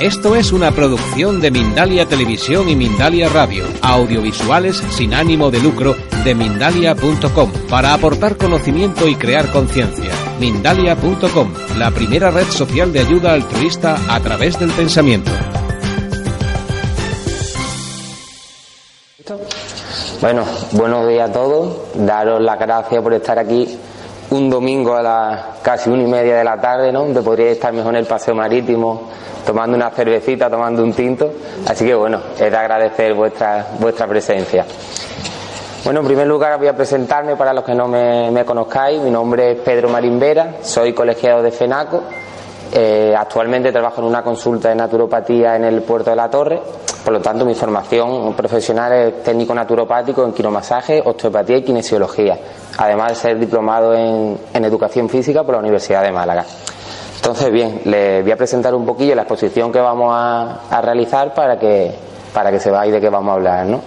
Esto es una producción de Mindalia Televisión y Mindalia Radio, audiovisuales sin ánimo de lucro de mindalia.com, para aportar conocimiento y crear conciencia. Mindalia.com, la primera red social de ayuda altruista a través del pensamiento. Bueno, buenos días a todos. Daros las gracias por estar aquí un domingo a las casi una y media de la tarde, ¿no? Donde podría estar mejor en el paseo marítimo, tomando una cervecita, tomando un tinto. Así que bueno, es de agradecer vuestra, vuestra presencia. Bueno, en primer lugar voy a presentarme para los que no me, conozcáis. Mi nombre es Pedro Marín Vera, soy colegiado de FENACO. Eh, actualmente trabajo en una consulta de naturopatía en el puerto de la Torre. Por lo tanto, mi formación profesional es técnico naturopático en quiromasaje, osteopatía y kinesiología además de ser diplomado en, educación física por la Universidad de Málaga. Entonces, bien, les voy a presentar un poquillo la exposición que vamos a, realizar para que, para que sepáis de qué vamos a hablar, ¿no?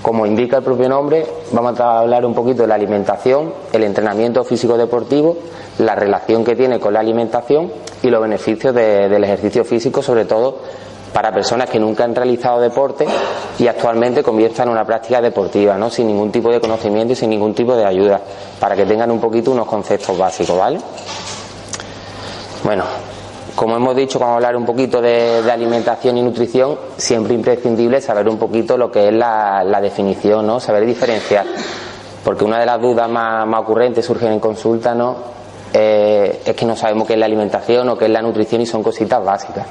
Como indica el propio nombre, vamos a hablar un poquito de la alimentación, el entrenamiento físico-deportivo, la relación que tiene con la alimentación y los beneficios del ejercicio físico, sobre todo para personas que nunca han realizado deporte y actualmente conviertan una práctica deportiva, ¿no? sin ningún tipo de conocimiento y sin ningún tipo de ayuda, para que tengan un poquito unos conceptos básicos, ¿vale? Bueno, como hemos dicho, vamos a hablar un poquito de, alimentación y nutrición, siempre imprescindible saber un poquito lo que es la, definición, ¿no? Saber diferenciar. Porque una de las dudas más, ocurrentes surgen en consulta, ¿no? Eh, es que no sabemos qué es la alimentación o qué es la nutrición y son cositas básicas.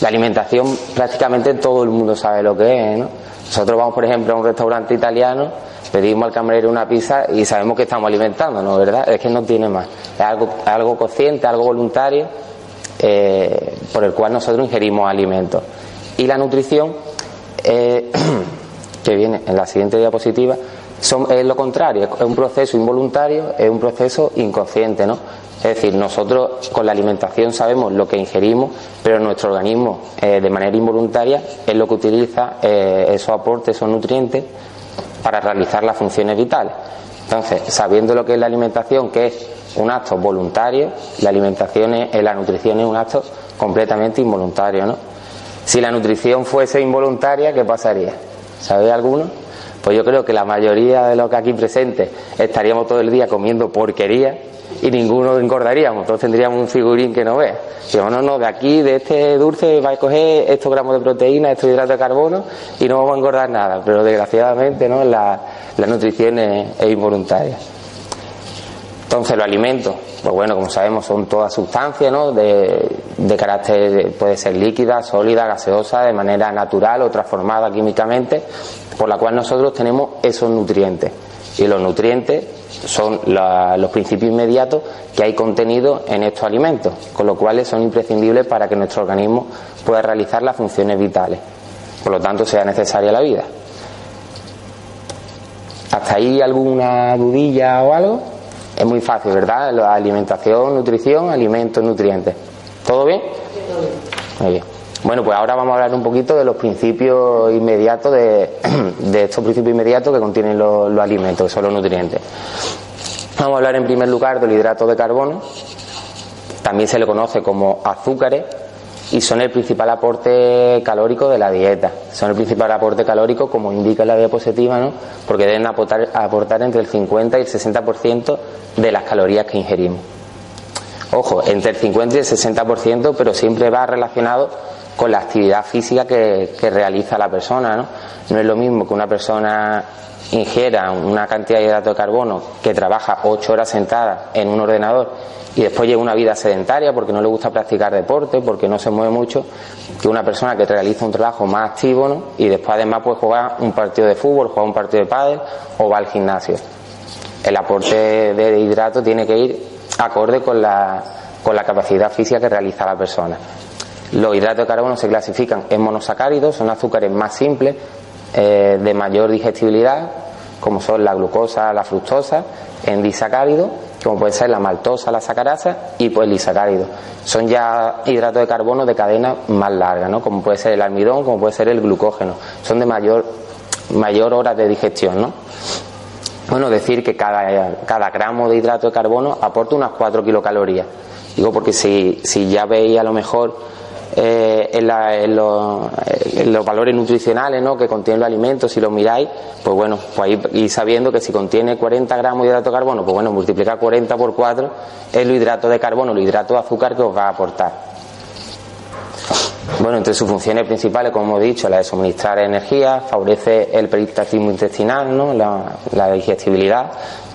La alimentación prácticamente todo el mundo sabe lo que es, ¿no? Nosotros vamos, por ejemplo, a un restaurante italiano, pedimos al camarero una pizza y sabemos que estamos alimentando, ¿no? ¿Verdad? Es que no tiene más. Es algo, consciente, algo voluntario, eh, por el cual nosotros ingerimos alimentos. Y la nutrición, eh, que viene en la siguiente diapositiva, es lo contrario, es un proceso involuntario, es un proceso inconsciente, ¿no? Es decir, nosotros con la alimentación sabemos lo que ingerimos, pero nuestro organismo eh, de manera involuntaria es lo que utiliza esos aportes, esos nutrientes para realizar las funciones vitales. Entonces, sabiendo lo que es la alimentación, que es un acto voluntario, la alimentación es, la nutrición es un acto completamente involuntario, ¿no? Si la nutrición fuese involuntaria, ¿qué pasaría? ¿Sabéis alguno? Pues yo creo que la mayoría de los que aquí presentes estaríamos todo el día comiendo porquería y ninguno engordaríamos. Entonces tendríamos un figurín que no ve. Digo, no, no, de aquí, de este dulce, va a coger estos gramos de proteína, estos hidratos de carbono y no vamos a engordar nada. Pero desgraciadamente, ¿no? La, nutrición es, involuntaria. Entonces, los alimentos, pues bueno, como sabemos, son todas sustancias, ¿no? De, de carácter, puede ser líquida, sólida, gaseosa, de manera natural o transformada químicamente, por la cual nosotros tenemos esos nutrientes. Y los nutrientes son los principios inmediatos que hay contenido en estos alimentos, con lo cual son imprescindibles para que nuestro organismo pueda realizar las funciones vitales. Por lo tanto, sea necesaria la vida. ¿Hasta ahí alguna dudilla o algo? Es muy fácil, ¿verdad? La alimentación, nutrición, alimentos, nutrientes. ¿Todo bien? Muy bien. Bueno, pues ahora vamos a hablar un poquito de los principios inmediatos, de, estos principios inmediatos que contienen los, alimentos, que son los nutrientes. Vamos a hablar en primer lugar del hidrato de carbono, también se le conoce como azúcares y son el principal aporte calórico de la dieta. Son el principal aporte calórico, como indica la diapositiva, ¿no? porque deben aportar, aportar entre el 50 y el 60% de las calorías que ingerimos. Ojo, entre el 50 y el 60%, pero siempre va relacionado con la actividad física que, realiza la persona. ¿no? no es lo mismo que una persona ingiera una cantidad de hidrato de carbono que trabaja ocho horas sentada en un ordenador y después lleva una vida sedentaria porque no le gusta practicar deporte, porque no se mueve mucho, que una persona que realiza un trabajo más activo y después además puede jugar un partido de fútbol, jugar un partido de pádel o va al gimnasio. El aporte de hidrato tiene que ir acorde con la, con la capacidad física que realiza la persona. Los hidratos de carbono se clasifican en monosacáridos, son azúcares más simples, eh, de mayor digestibilidad, como son la glucosa, la fructosa, en disacáridos, como puede ser la maltosa, la sacarasa y pues el disacárido. Son ya hidratos de carbono de cadena más larga, ¿no? como puede ser el almidón, como puede ser el glucógeno. Son de mayor, mayor hora de digestión. ¿no? Bueno, decir que cada, cada gramo de hidrato de carbono aporta unas 4 kilocalorías. Digo porque si, si ya veis a lo mejor eh, en, los, valores nutricionales ¿no? que contienen los alimentos, si los miráis, pues bueno, pues ahí sabiendo que si contiene 40 gramos de hidrato de carbono, pues bueno, multiplicar 40 por 4 es el hidrato de carbono, el hidrato de azúcar que os va a aportar. Bueno, entre sus funciones principales, como he dicho, la de suministrar energía, favorece el peristaltismo intestinal, ¿no? la, digestibilidad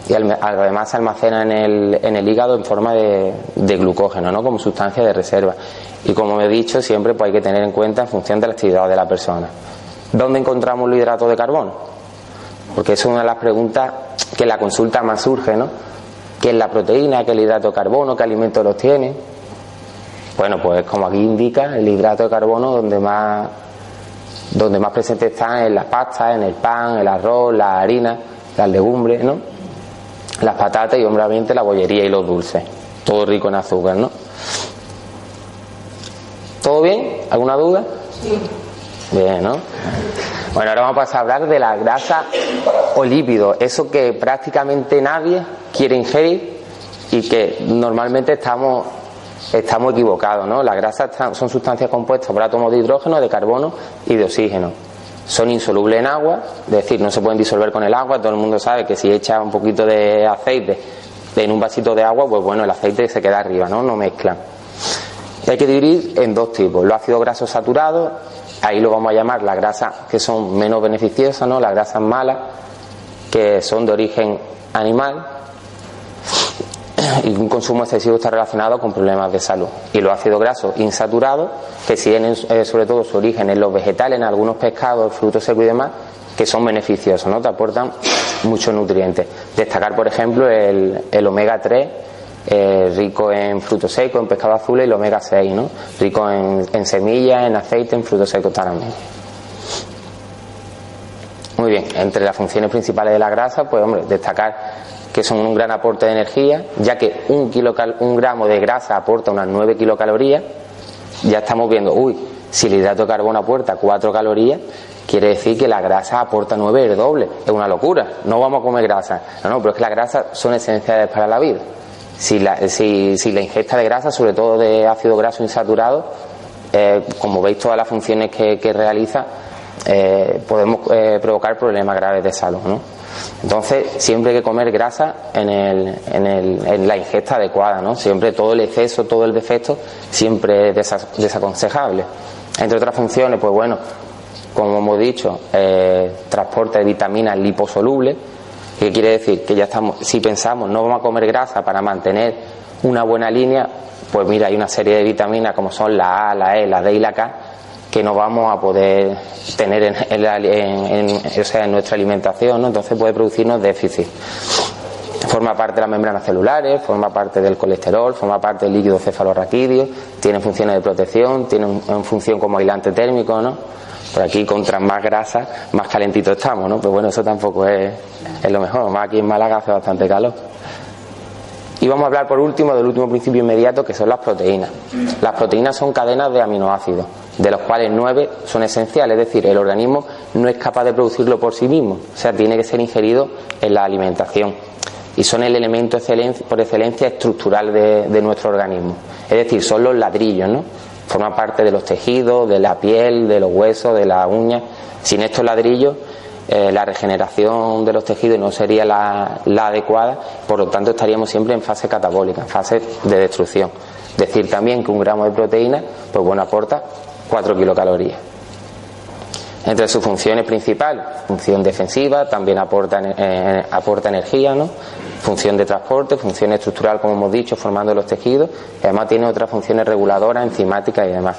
y además se almacena en el, hígado en forma de, glucógeno, ¿no? como sustancia de reserva. Y como he dicho, siempre pues, hay que tener en cuenta en función de la actividad de la persona. ¿Dónde encontramos los hidratos de carbono? Porque es una de las preguntas que en la consulta más surge, ¿no? ¿Qué es la proteína? ¿Qué es el hidrato de carbono? ¿Qué alimentos los tiene? Bueno, pues como aquí indica, el hidrato de carbono donde más donde más presente está en las pastas, en el pan, el arroz, la harina, las legumbres, ¿no? Las patatas y obviamente la bollería y los dulces. Todo rico en azúcar, ¿no? ¿Todo bien? ¿Alguna duda? Sí. Bien, ¿no? Bueno, ahora vamos a pasar a hablar de la grasa o lípido, eso que prácticamente nadie quiere ingerir y que normalmente estamos estamos equivocados, ¿no? Las grasas son sustancias compuestas por átomos de hidrógeno, de carbono y de oxígeno. Son insolubles en agua, es decir, no se pueden disolver con el agua. Todo el mundo sabe que si echa un poquito de aceite en un vasito de agua, pues bueno, el aceite se queda arriba, ¿no? No mezclan. hay que dividir en dos tipos, los ácidos grasos saturados, ahí lo vamos a llamar las grasas que son menos beneficiosas, ¿no? Las grasas malas, que son de origen animal, y un consumo excesivo está relacionado con problemas de salud. Y los ácidos grasos insaturados, que tienen eh, sobre todo su origen en los vegetales, en algunos pescados, frutos secos y demás, que son beneficiosos, ¿no? Te aportan muchos nutrientes. Destacar, por ejemplo, el, omega 3, eh, rico en frutos secos, en pescado azul, y el omega 6, ¿no? Rico en, en semillas, en aceite, en frutos secos también. Muy bien, entre las funciones principales de la grasa, pues hombre, destacar que son un gran aporte de energía, ya que un, un gramo de grasa aporta unas 9 kilocalorías, ya estamos viendo, uy, si el hidrato de carbono aporta 4 calorías, quiere decir que la grasa aporta 9, el doble, es una locura, no vamos a comer grasa, no, no, pero es que las grasas son esenciales para la vida. Si la, si, la ingesta de grasa, sobre todo de ácido graso insaturado, eh, como veis todas las funciones que, realiza, eh, podemos eh, provocar problemas graves de salud. ¿no? Entonces, siempre hay que comer grasa en, el, en, el, en la ingesta adecuada, ¿no? Siempre todo el exceso, todo el defecto, siempre es desaconsejable. Entre otras funciones, pues bueno, como hemos dicho, eh, transporte de vitaminas liposolubles, que quiere decir que ya estamos, si pensamos no vamos a comer grasa para mantener una buena línea, pues mira, hay una serie de vitaminas como son la A, la E, la D y la K, que no vamos a poder tener en, en, nuestra alimentación, ¿no? entonces puede producirnos déficit. Forma parte de las membranas celulares, forma parte del colesterol, forma parte del líquido cefalorraquídeo, tiene funciones de protección, tiene una función como aislante térmico, ¿no? Por aquí, contra más grasa, más calentito estamos, ¿no? Pero bueno, eso tampoco es, es lo mejor. Más aquí en Málaga hace bastante calor. Y vamos a hablar por último del último principio inmediato que son las proteínas. Las proteínas son cadenas de aminoácidos, de los cuales nueve son esenciales, es decir, el organismo no es capaz de producirlo por sí mismo, o sea, tiene que ser ingerido en la alimentación. Y son el elemento por excelencia estructural de, nuestro organismo. Es decir, son los ladrillos, ¿no? Forman parte de los tejidos, de la piel, de los huesos, de las uñas. Sin estos ladrillos eh, la regeneración de los tejidos no sería la, adecuada, por lo tanto estaríamos siempre en fase catabólica, en fase de destrucción. Decir también que un gramo de proteína, pues bueno, aporta 4 kilocalorías. Entre sus funciones principales, función defensiva, también aporta, eh, aporta energía, ¿no? función de transporte, función estructural, como hemos dicho, formando los tejidos, y además tiene otras funciones reguladoras, enzimáticas y demás.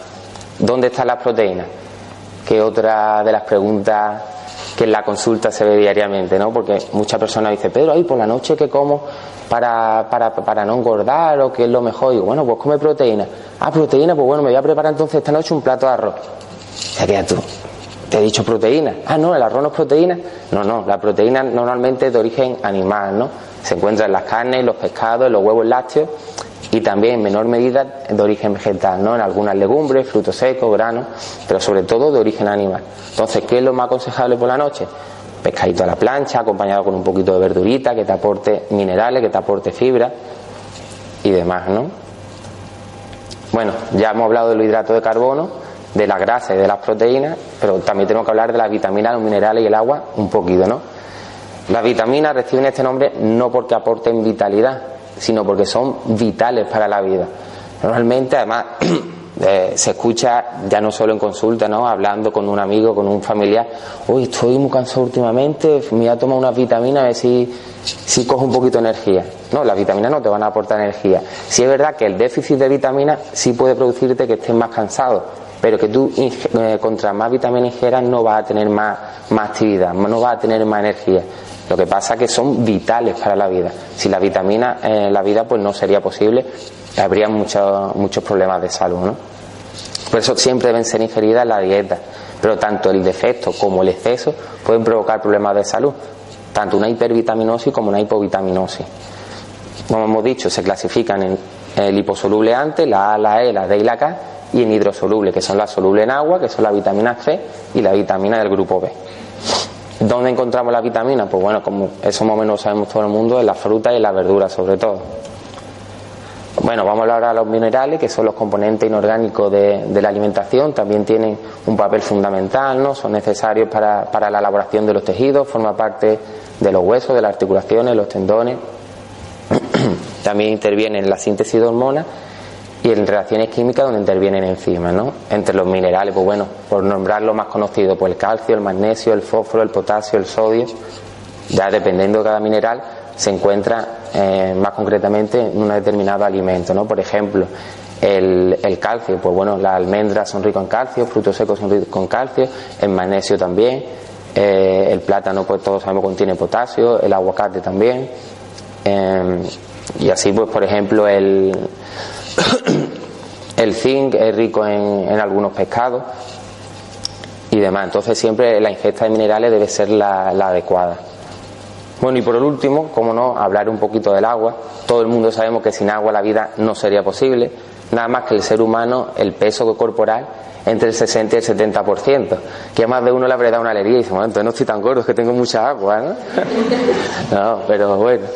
¿Dónde están las proteínas? Que otra de las preguntas que en la consulta se ve diariamente, ¿no? Porque muchas personas dicen, Pedro, ahí por la noche que como para, para, para no engordar o que es lo mejor. Y bueno, pues come proteína. Ah, proteína, pues bueno, me voy a preparar entonces esta noche un plato de arroz. Ya queda tú. Te he dicho proteína. Ah, no, el arroz no es proteína. No, no, la proteína normalmente es de origen animal, ¿no? Se encuentra en las carnes, los pescados, en los huevos lácteos y también en menor medida de origen vegetal, ¿no? En algunas legumbres, frutos secos, granos, pero sobre todo de origen animal. Entonces, ¿qué es lo más aconsejable por la noche? Pescadito a la plancha, acompañado con un poquito de verdurita que te aporte minerales, que te aporte fibra y demás, ¿no? Bueno, ya hemos hablado de los hidratos de carbono, de la grasa y de las proteínas, pero también tenemos que hablar de las vitaminas, los minerales y el agua un poquito, ¿no? Las vitaminas reciben este nombre no porque aporten vitalidad, sino porque son vitales para la vida. Normalmente, además, eh, se escucha ya no solo en consulta, ¿no? Hablando con un amigo, con un familiar, hoy estoy muy cansado últimamente, me voy a tomar unas vitaminas a ver si, si cojo un poquito de energía. No, las vitaminas no te van a aportar energía. Si es verdad que el déficit de vitaminas sí puede producirte que estés más cansado, pero que tú eh, contra más vitaminas ingieras no vas a tener más, más actividad, no vas a tener más energía. Lo que pasa es que son vitales para la vida. Si las vitaminas en la vida pues no sería posible, habría muchos muchos problemas de salud, ¿no? Por eso siempre deben ser ingeridas en la dieta. Pero tanto el defecto como el exceso pueden provocar problemas de salud, tanto una hipervitaminosis como una hipovitaminosis. Como hemos dicho, se clasifican en el liposoluble antes, la A, la E, la D y la K, y en hidrosoluble, que son las solubles en agua, que son la vitamina C y la vitamina del grupo B. ¿Dónde encontramos la vitamina? Pues bueno, como eso más o menos sabemos todo el mundo, en las frutas y en las verduras sobre todo. Bueno, vamos a hablar ahora de los minerales, que son los componentes inorgánicos de, la alimentación, también tienen un papel fundamental, ¿no? Son necesarios para, la elaboración de los tejidos, forma parte de los huesos, de las articulaciones, los tendones. también intervienen en la síntesis de hormonas y en reacciones químicas donde intervienen enzimas, ¿no? Entre los minerales, pues bueno, por nombrar los más conocidos, pues el calcio, el magnesio, el fósforo, el potasio, el sodio, ya dependiendo de cada mineral, se encuentra eh, más concretamente en un determinado alimento, ¿no? Por ejemplo, el, calcio, pues bueno, las almendras son ricas en calcio, frutos secos son ricos en calcio, el magnesio también, eh, el plátano, pues todos sabemos contiene potasio, el aguacate también, eh, y así, pues por ejemplo, el el zinc es rico en, algunos pescados y demás. Entonces siempre la ingesta de minerales debe ser la, adecuada. Bueno, y por el último, como no, hablar un poquito del agua. Todo el mundo sabemos que sin agua la vida no sería posible. Nada más que el ser humano, el peso corporal, entre el 60 y el 70%. Que a más de uno le habría dado una alegría y dice, bueno, entonces no estoy tan gordo, es que tengo mucha agua, ¿no? no, pero bueno.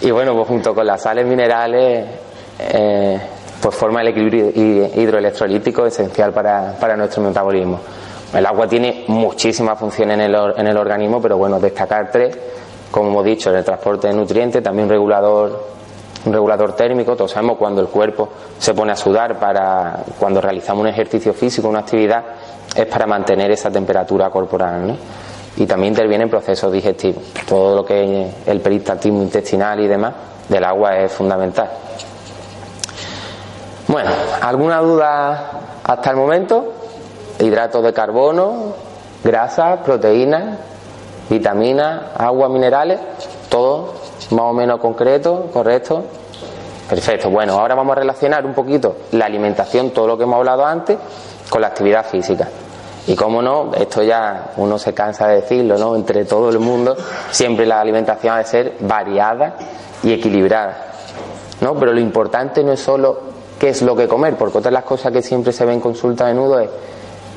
Y bueno, pues junto con las sales minerales, eh, pues forma el equilibrio hidroelectrolítico esencial para, nuestro metabolismo. El agua tiene muchísimas funciones en el, en el organismo, pero bueno, destacar tres, como hemos dicho, en el transporte de nutrientes, también un regulador, un regulador térmico, todos sabemos cuando el cuerpo se pone a sudar para cuando realizamos un ejercicio físico, una actividad, es para mantener esa temperatura corporal, Y también interviene en procesos digestivos. Todo lo que es el peristaltismo intestinal y demás del agua es fundamental. Bueno, ¿alguna duda hasta el momento? Hidratos de carbono, grasas, proteínas, vitaminas, agua, minerales, todo más o menos concreto, correcto. Perfecto, bueno, ahora vamos a relacionar un poquito la alimentación, todo lo que hemos hablado antes, con la actividad física. Y cómo no, esto ya uno se cansa de decirlo, ¿no? Entre todo el mundo, siempre la alimentación ha de ser variada y equilibrada. ¿no? Pero lo importante no es solo qué es lo que comer, porque otra de las cosas que siempre se ve en consulta a menudo es,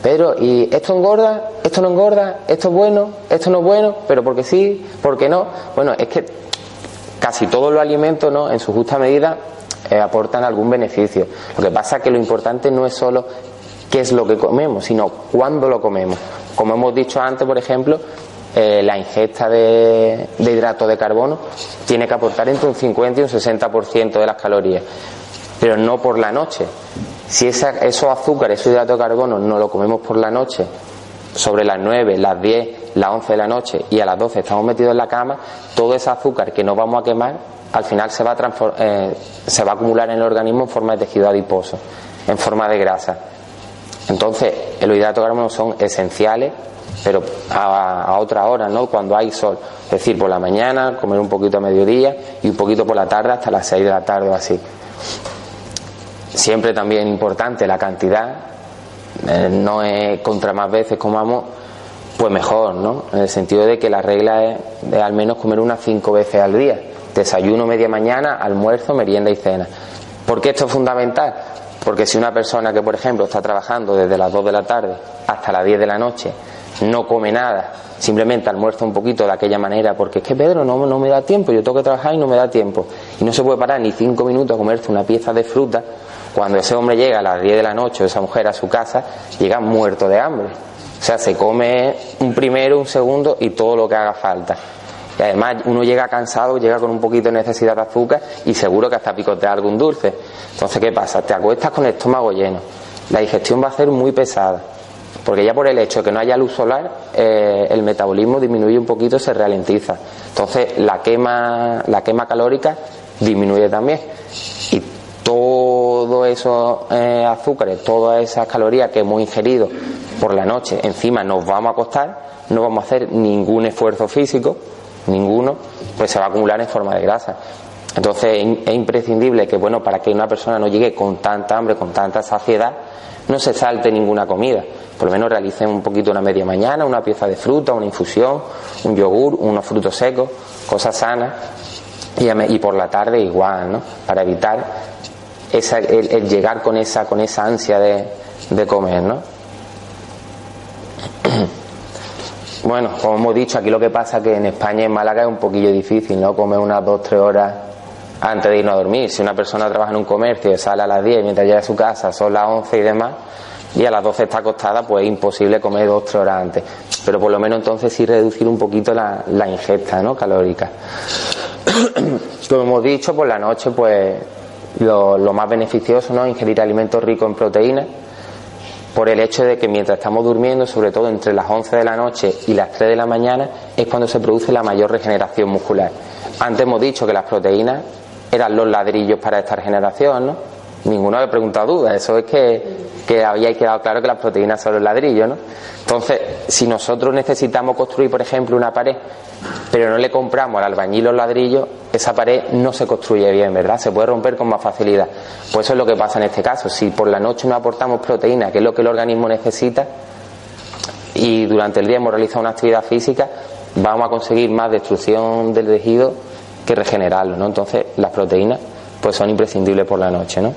Pedro, ¿y esto engorda? ¿Esto no engorda? ¿Esto es bueno? ¿Esto no es bueno? ¿Pero porque sí? ¿Por qué no? Bueno, es que casi todos los alimentos, ¿no? En su justa medida, eh, aportan algún beneficio. Lo que pasa es que lo importante no es solo qué es lo que comemos, sino cuándo lo comemos. Como hemos dicho antes, por ejemplo, eh, la ingesta de, de hidrato de carbono tiene que aportar entre un 50 y un 60% de las calorías pero no por la noche. Si esa, esos azúcares, esos hidratos de carbono, no lo comemos por la noche, sobre las 9, las 10, las 11 de la noche y a las 12 estamos metidos en la cama, todo ese azúcar que no vamos a quemar, al final se va a, eh, se va a acumular en el organismo en forma de tejido adiposo, en forma de grasa. Entonces, los hidratos de carbono son esenciales, pero a, otra hora, ¿no? Cuando hay sol. Es decir, por la mañana, comer un poquito a mediodía y un poquito por la tarde hasta las 6 de la tarde o así. Siempre también importante la cantidad, eh, no es contra más veces comamos, pues mejor, ¿no? En el sentido de que la regla es de al menos comer unas cinco veces al día. Desayuno, media mañana, almuerzo, merienda y cena. ¿Por qué esto es fundamental? Porque si una persona que, por ejemplo, está trabajando desde las 2 de la tarde hasta las 10 de la noche, no come nada, simplemente almuerza un poquito de aquella manera, porque es que Pedro no, no me da tiempo, yo tengo que trabajar y no me da tiempo. Y no se puede parar ni cinco minutos a comerse una pieza de fruta Cuando ese hombre llega a las 10 de la noche, esa mujer a su casa, llega muerto de hambre. O sea, se come un primero, un segundo y todo lo que haga falta. Y además uno llega cansado, llega con un poquito de necesidad de azúcar y seguro que hasta picotea algún dulce. Entonces, ¿qué pasa? Te acuestas con el estómago lleno. La digestión va a ser muy pesada. Porque ya por el hecho de que no haya luz solar, eh, el metabolismo disminuye un poquito, se ralentiza. Entonces, la quema, la quema calórica disminuye también. Y todos esos eh, azúcares, todas esas calorías que hemos ingerido por la noche, encima nos vamos a acostar, no vamos a hacer ningún esfuerzo físico, ninguno, pues se va a acumular en forma de grasa. Entonces es imprescindible que, bueno, para que una persona no llegue con tanta hambre, con tanta saciedad, no se salte ninguna comida. Por lo menos realicen un poquito una media mañana, una pieza de fruta, una infusión, un yogur, unos frutos secos, cosas sanas. Y, por la tarde igual, ¿no? Para evitar esa, el, llegar con esa, con esa ansia de, de comer, ¿no? Bueno, como hemos dicho, aquí lo que pasa es que en España, en Málaga, es un poquillo difícil, ¿no? Comer unas dos, tres horas antes de irnos a dormir. Si una persona trabaja en un comercio y sale a las 10 mientras llega a su casa son las 11 y demás, y a las 12 está acostada, pues es imposible comer dos, tres horas antes. Pero por lo menos entonces sí reducir un poquito la, ingesta, ¿no? Calórica. Como hemos dicho, por la noche, pues lo, más beneficioso, ¿no? Ingerir alimentos ricos en proteínas por el hecho de que mientras estamos durmiendo, sobre todo entre las 11 de la noche y las 3 de la mañana, es cuando se produce la mayor regeneración muscular. Antes hemos dicho que las proteínas eran los ladrillos para esta regeneración, ¿no? Ninguno había preguntado dudas, eso es que, que había quedado claro que las proteínas son los ladrillos, ¿no? Entonces, si nosotros necesitamos construir, por ejemplo, una pared pero no le compramos al albañil los ladrillos, esa pared no se construye bien, ¿verdad? Se puede romper con más facilidad. Pues eso es lo que pasa en este caso. Si por la noche no aportamos proteína, que es lo que el organismo necesita, y durante el día hemos realizado una actividad física, vamos a conseguir más destrucción del tejido que regenerarlo, ¿no? Entonces, las proteínas pues son imprescindibles por la noche, ¿no?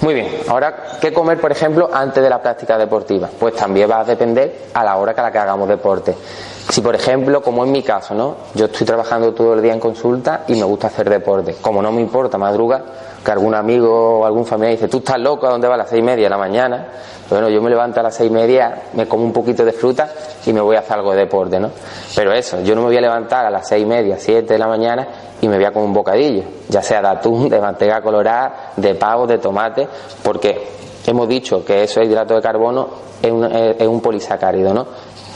Muy bien, ahora, ¿qué comer, por ejemplo, antes de la práctica deportiva? Pues también va a depender a la hora que a la que hagamos deporte. Si, por ejemplo, como en mi caso, ¿no? Yo estoy trabajando todo el día en consulta y me gusta hacer deporte. Como no me importa madruga, que algún amigo o algún familiar dice, tú estás loco, ¿a dónde va a las seis y media de la mañana? Bueno, yo me levanto a las seis y media, me como un poquito de fruta y me voy a hacer algo de deporte, ¿no? Pero eso, yo no me voy a levantar a las seis y media, siete de la mañana y me voy a comer un bocadillo, ya sea de atún, de manteca colorada, de pavo, de tomate, porque hemos dicho que eso es hidrato de carbono, es un, es un polisacárido, ¿no?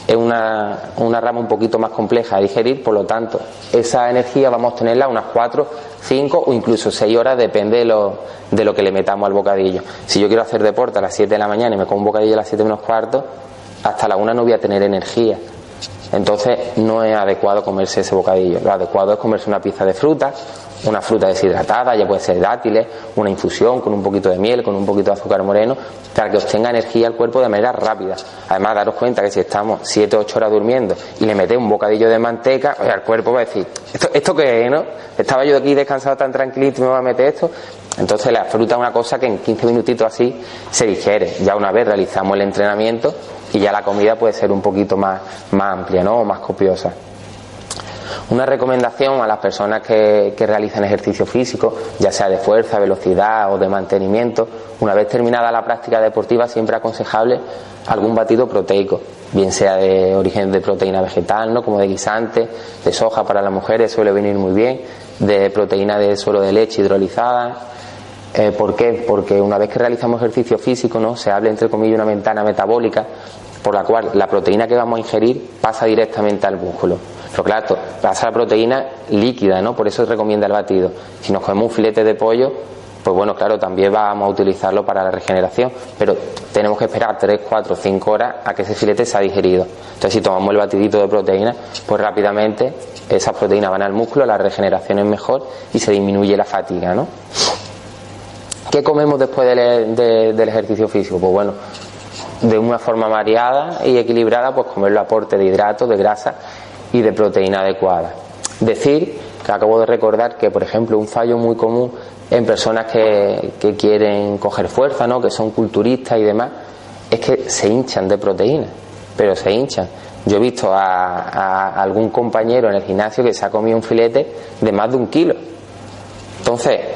Es una, una, rama un poquito más compleja de digerir, por lo tanto, esa energía vamos a tenerla unas 4, 5 o incluso 6 horas, depende de lo, de lo que le metamos al bocadillo. Si yo quiero hacer deporte a las 7 de la mañana y me como un bocadillo a las 7 menos cuarto, hasta la 1 no voy a tener energía. Entonces no es adecuado comerse ese bocadillo. Lo adecuado es comerse una pieza de fruta, una fruta deshidratada, ya puede ser dátiles, una infusión con un poquito de miel, con un poquito de azúcar moreno, para que obtenga energía al cuerpo de manera rápida. Además, daros cuenta que si estamos 7 o 8 horas durmiendo y le metemos un bocadillo de manteca, el cuerpo va a decir, ¿esto, ¿esto qué es, no? Estaba yo aquí descansado tan tranquilito y me va a meter esto. Entonces la fruta es una cosa que en 15 minutitos así se digiere. Ya una vez realizamos el entrenamiento y ya la comida puede ser un poquito más, más amplia, ¿no? O más copiosa. Una recomendación a las personas que, que, realizan ejercicio físico, ya sea de fuerza, velocidad o de mantenimiento, una vez terminada la práctica deportiva, siempre aconsejable algún batido proteico, bien sea de origen de proteína vegetal, ¿no? como de guisante, de soja para las mujeres suele venir muy bien, de proteína de suelo de leche hidrolizada. Eh, ¿Por qué? Porque una vez que realizamos ejercicio físico, ¿no? se habla entre comillas una ventana metabólica por la cual la proteína que vamos a ingerir pasa directamente al músculo. Pero claro, pasa la proteína líquida, ¿no? Por eso recomienda el batido. Si nos comemos un filete de pollo, pues bueno, claro, también vamos a utilizarlo para la regeneración, pero tenemos que esperar 3, 4, 5 horas a que ese filete se ha digerido. Entonces, si tomamos el batidito de proteína, pues rápidamente esas proteínas van al músculo, la regeneración es mejor y se disminuye la fatiga, ¿no? ¿Qué comemos después del, ejercicio físico? Pues bueno, de una forma variada y equilibrada, pues comer el aporte de hidratos, de grasa y de proteína adecuada. Decir que acabo de recordar que, por ejemplo, un fallo muy común en personas que, quieren coger fuerza, ¿no? que son culturistas y demás, es que se hinchan de proteína, pero se hinchan. Yo he visto a, algún compañero en el gimnasio que se ha comido un filete de más de un kilo. Entonces,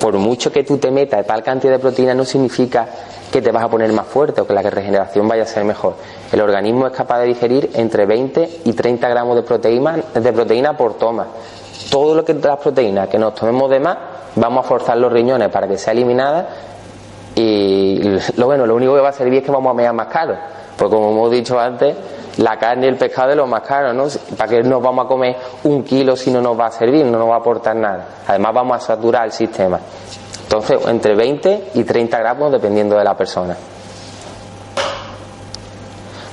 por mucho que tú te metas tal cantidad de proteína, no significa que te vas a poner más fuerte o que la regeneración vaya a ser mejor. El organismo es capaz de digerir entre 20 y 30 gramos de proteína, de proteína por toma. Todo lo que las proteínas que nos tomemos de más, vamos a forzar los riñones para que sea eliminada y lo bueno, lo único que va a servir es que vamos a medir más caro. Porque como hemos dicho antes, la carne y el pescado es lo más caro, ¿no? ¿Para qué nos vamos a comer un kilo si no nos va a servir, no nos va a aportar nada? Además vamos a saturar el sistema. Entonces, entre 20 y 30 gramos dependiendo de la persona.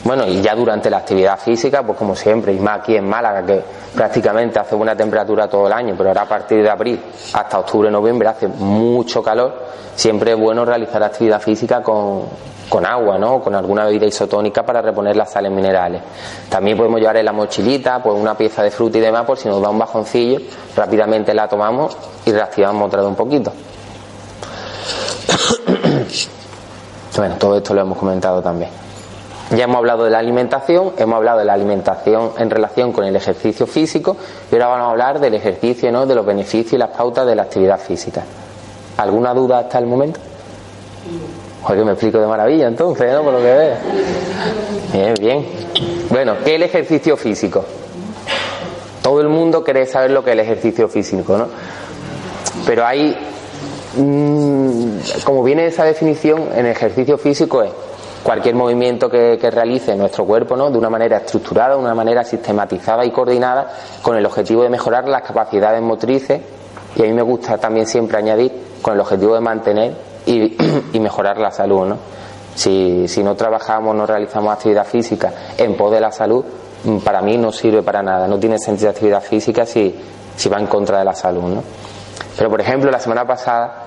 Bueno, y ya durante la actividad física, pues como siempre, y más aquí en Málaga, que prácticamente hace buena temperatura todo el año, pero ahora a partir de abril hasta octubre, noviembre hace mucho calor, siempre es bueno realizar actividad física con, con agua, ¿no? Con alguna bebida isotónica para reponer las sales minerales. También podemos llevar en la mochilita, pues una pieza de fruta y demás, por si nos da un bajoncillo, rápidamente la tomamos y reactivamos otra vez un poquito. bueno, todo esto lo hemos comentado también. Ya hemos hablado de la alimentación, hemos hablado de la alimentación en relación con el ejercicio físico y ahora vamos a hablar del ejercicio, ¿no? de los beneficios y las pautas de la actividad física. ¿Alguna duda hasta el momento? Oye, me explico de maravilla entonces, ¿no? Por lo que veo. Bien, bien. Bueno, ¿qué es el ejercicio físico? Todo el mundo quiere saber lo que es el ejercicio físico, ¿no? Pero hay, mm, como viene esa definición, en ejercicio físico es cualquier movimiento que, realice nuestro cuerpo, ¿no? De una manera estructurada, de una manera sistematizada y coordinada, con el objetivo de mejorar las capacidades motrices y a mí me gusta también siempre añadir con el objetivo de mantener y, mejorar la salud. ¿no? Si, si no trabajamos, no realizamos actividad física en pos de la salud, mm, para mí no sirve para nada. No tiene sentido actividad física si, si va en contra de la salud. ¿no? Pero, por ejemplo, la semana pasada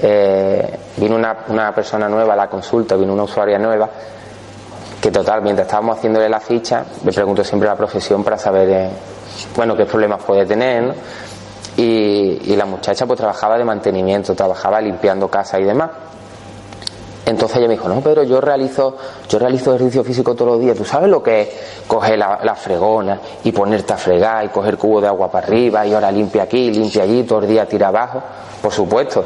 eh, vino una, una, persona nueva a la consulta, vino una usuaria nueva, que total, mientras estábamos haciéndole la ficha, le pregunto siempre la profesión para saber, eh, bueno, qué problemas puede tener, ¿no? y, la muchacha pues trabajaba de mantenimiento, trabajaba limpiando casa y demás. Entonces ella me dijo, no, pero yo realizo, yo realizo ejercicio físico todos los días. ¿Tú sabes lo que es coger la, fregona y ponerte a fregar y coger cubo de agua para arriba y ahora limpia aquí, limpia allí, todo el día tira abajo? Por supuesto,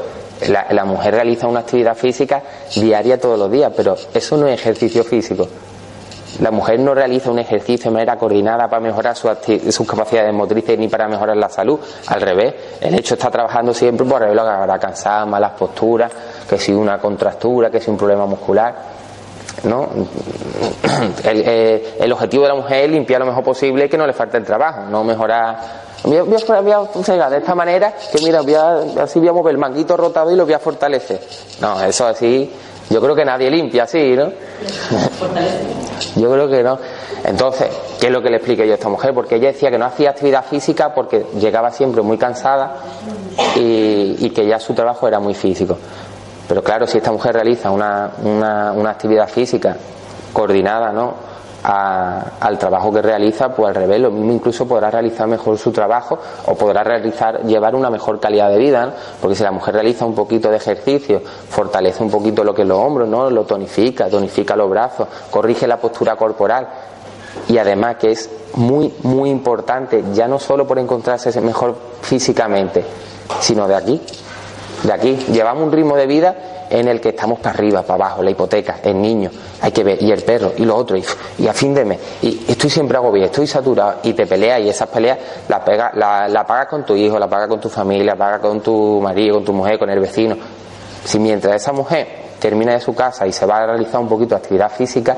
la, la mujer realiza una actividad física diaria todos los días, pero eso no es ejercicio físico. La mujer no realiza un ejercicio de manera coordinada para mejorar sus capacidades motrices ni para mejorar la salud. Al revés, el hecho está trabajando siempre por lo que habrá cansada, malas posturas, que si una contractura, que si un problema muscular. ¿no? El, eh, el, objetivo de la mujer es limpiar lo mejor posible y que no le falte el trabajo, no mejorar. Voy a, voy a, de esta manera que mira, voy a, así voy a mover el manguito rotado y lo voy a fortalecer. No, eso así yo creo que nadie limpia así, ¿no? yo creo que no. Entonces, ¿qué es lo que le expliqué yo a esta mujer? Porque ella decía que no hacía actividad física porque llegaba siempre muy cansada y, y que ya su trabajo era muy físico. Pero claro, si esta mujer realiza una, una, una actividad física coordinada, ¿no? Al trabajo que realiza, pues al revés, lo mismo incluso podrá realizar mejor su trabajo o podrá realizar, llevar una mejor calidad de vida, porque si la mujer realiza un poquito de ejercicio, fortalece un poquito lo que es los hombros, ¿no? lo tonifica, tonifica los brazos, corrige la postura corporal y además que es muy, muy importante, ya no solo por encontrarse mejor físicamente, sino de aquí, de aquí. Llevamos un ritmo de vida en el que estamos para arriba, para abajo, la hipoteca, el niño, hay que ver, y el perro, y lo otro, y, a fin de mes, y estoy siempre agobiado, estoy saturado, y te peleas, y esas peleas las la, la pagas con tu hijo, la pagas con tu familia, la pagas con tu marido, con tu mujer, con el vecino. Si mientras esa mujer termina de su casa y se va a realizar un poquito de actividad física,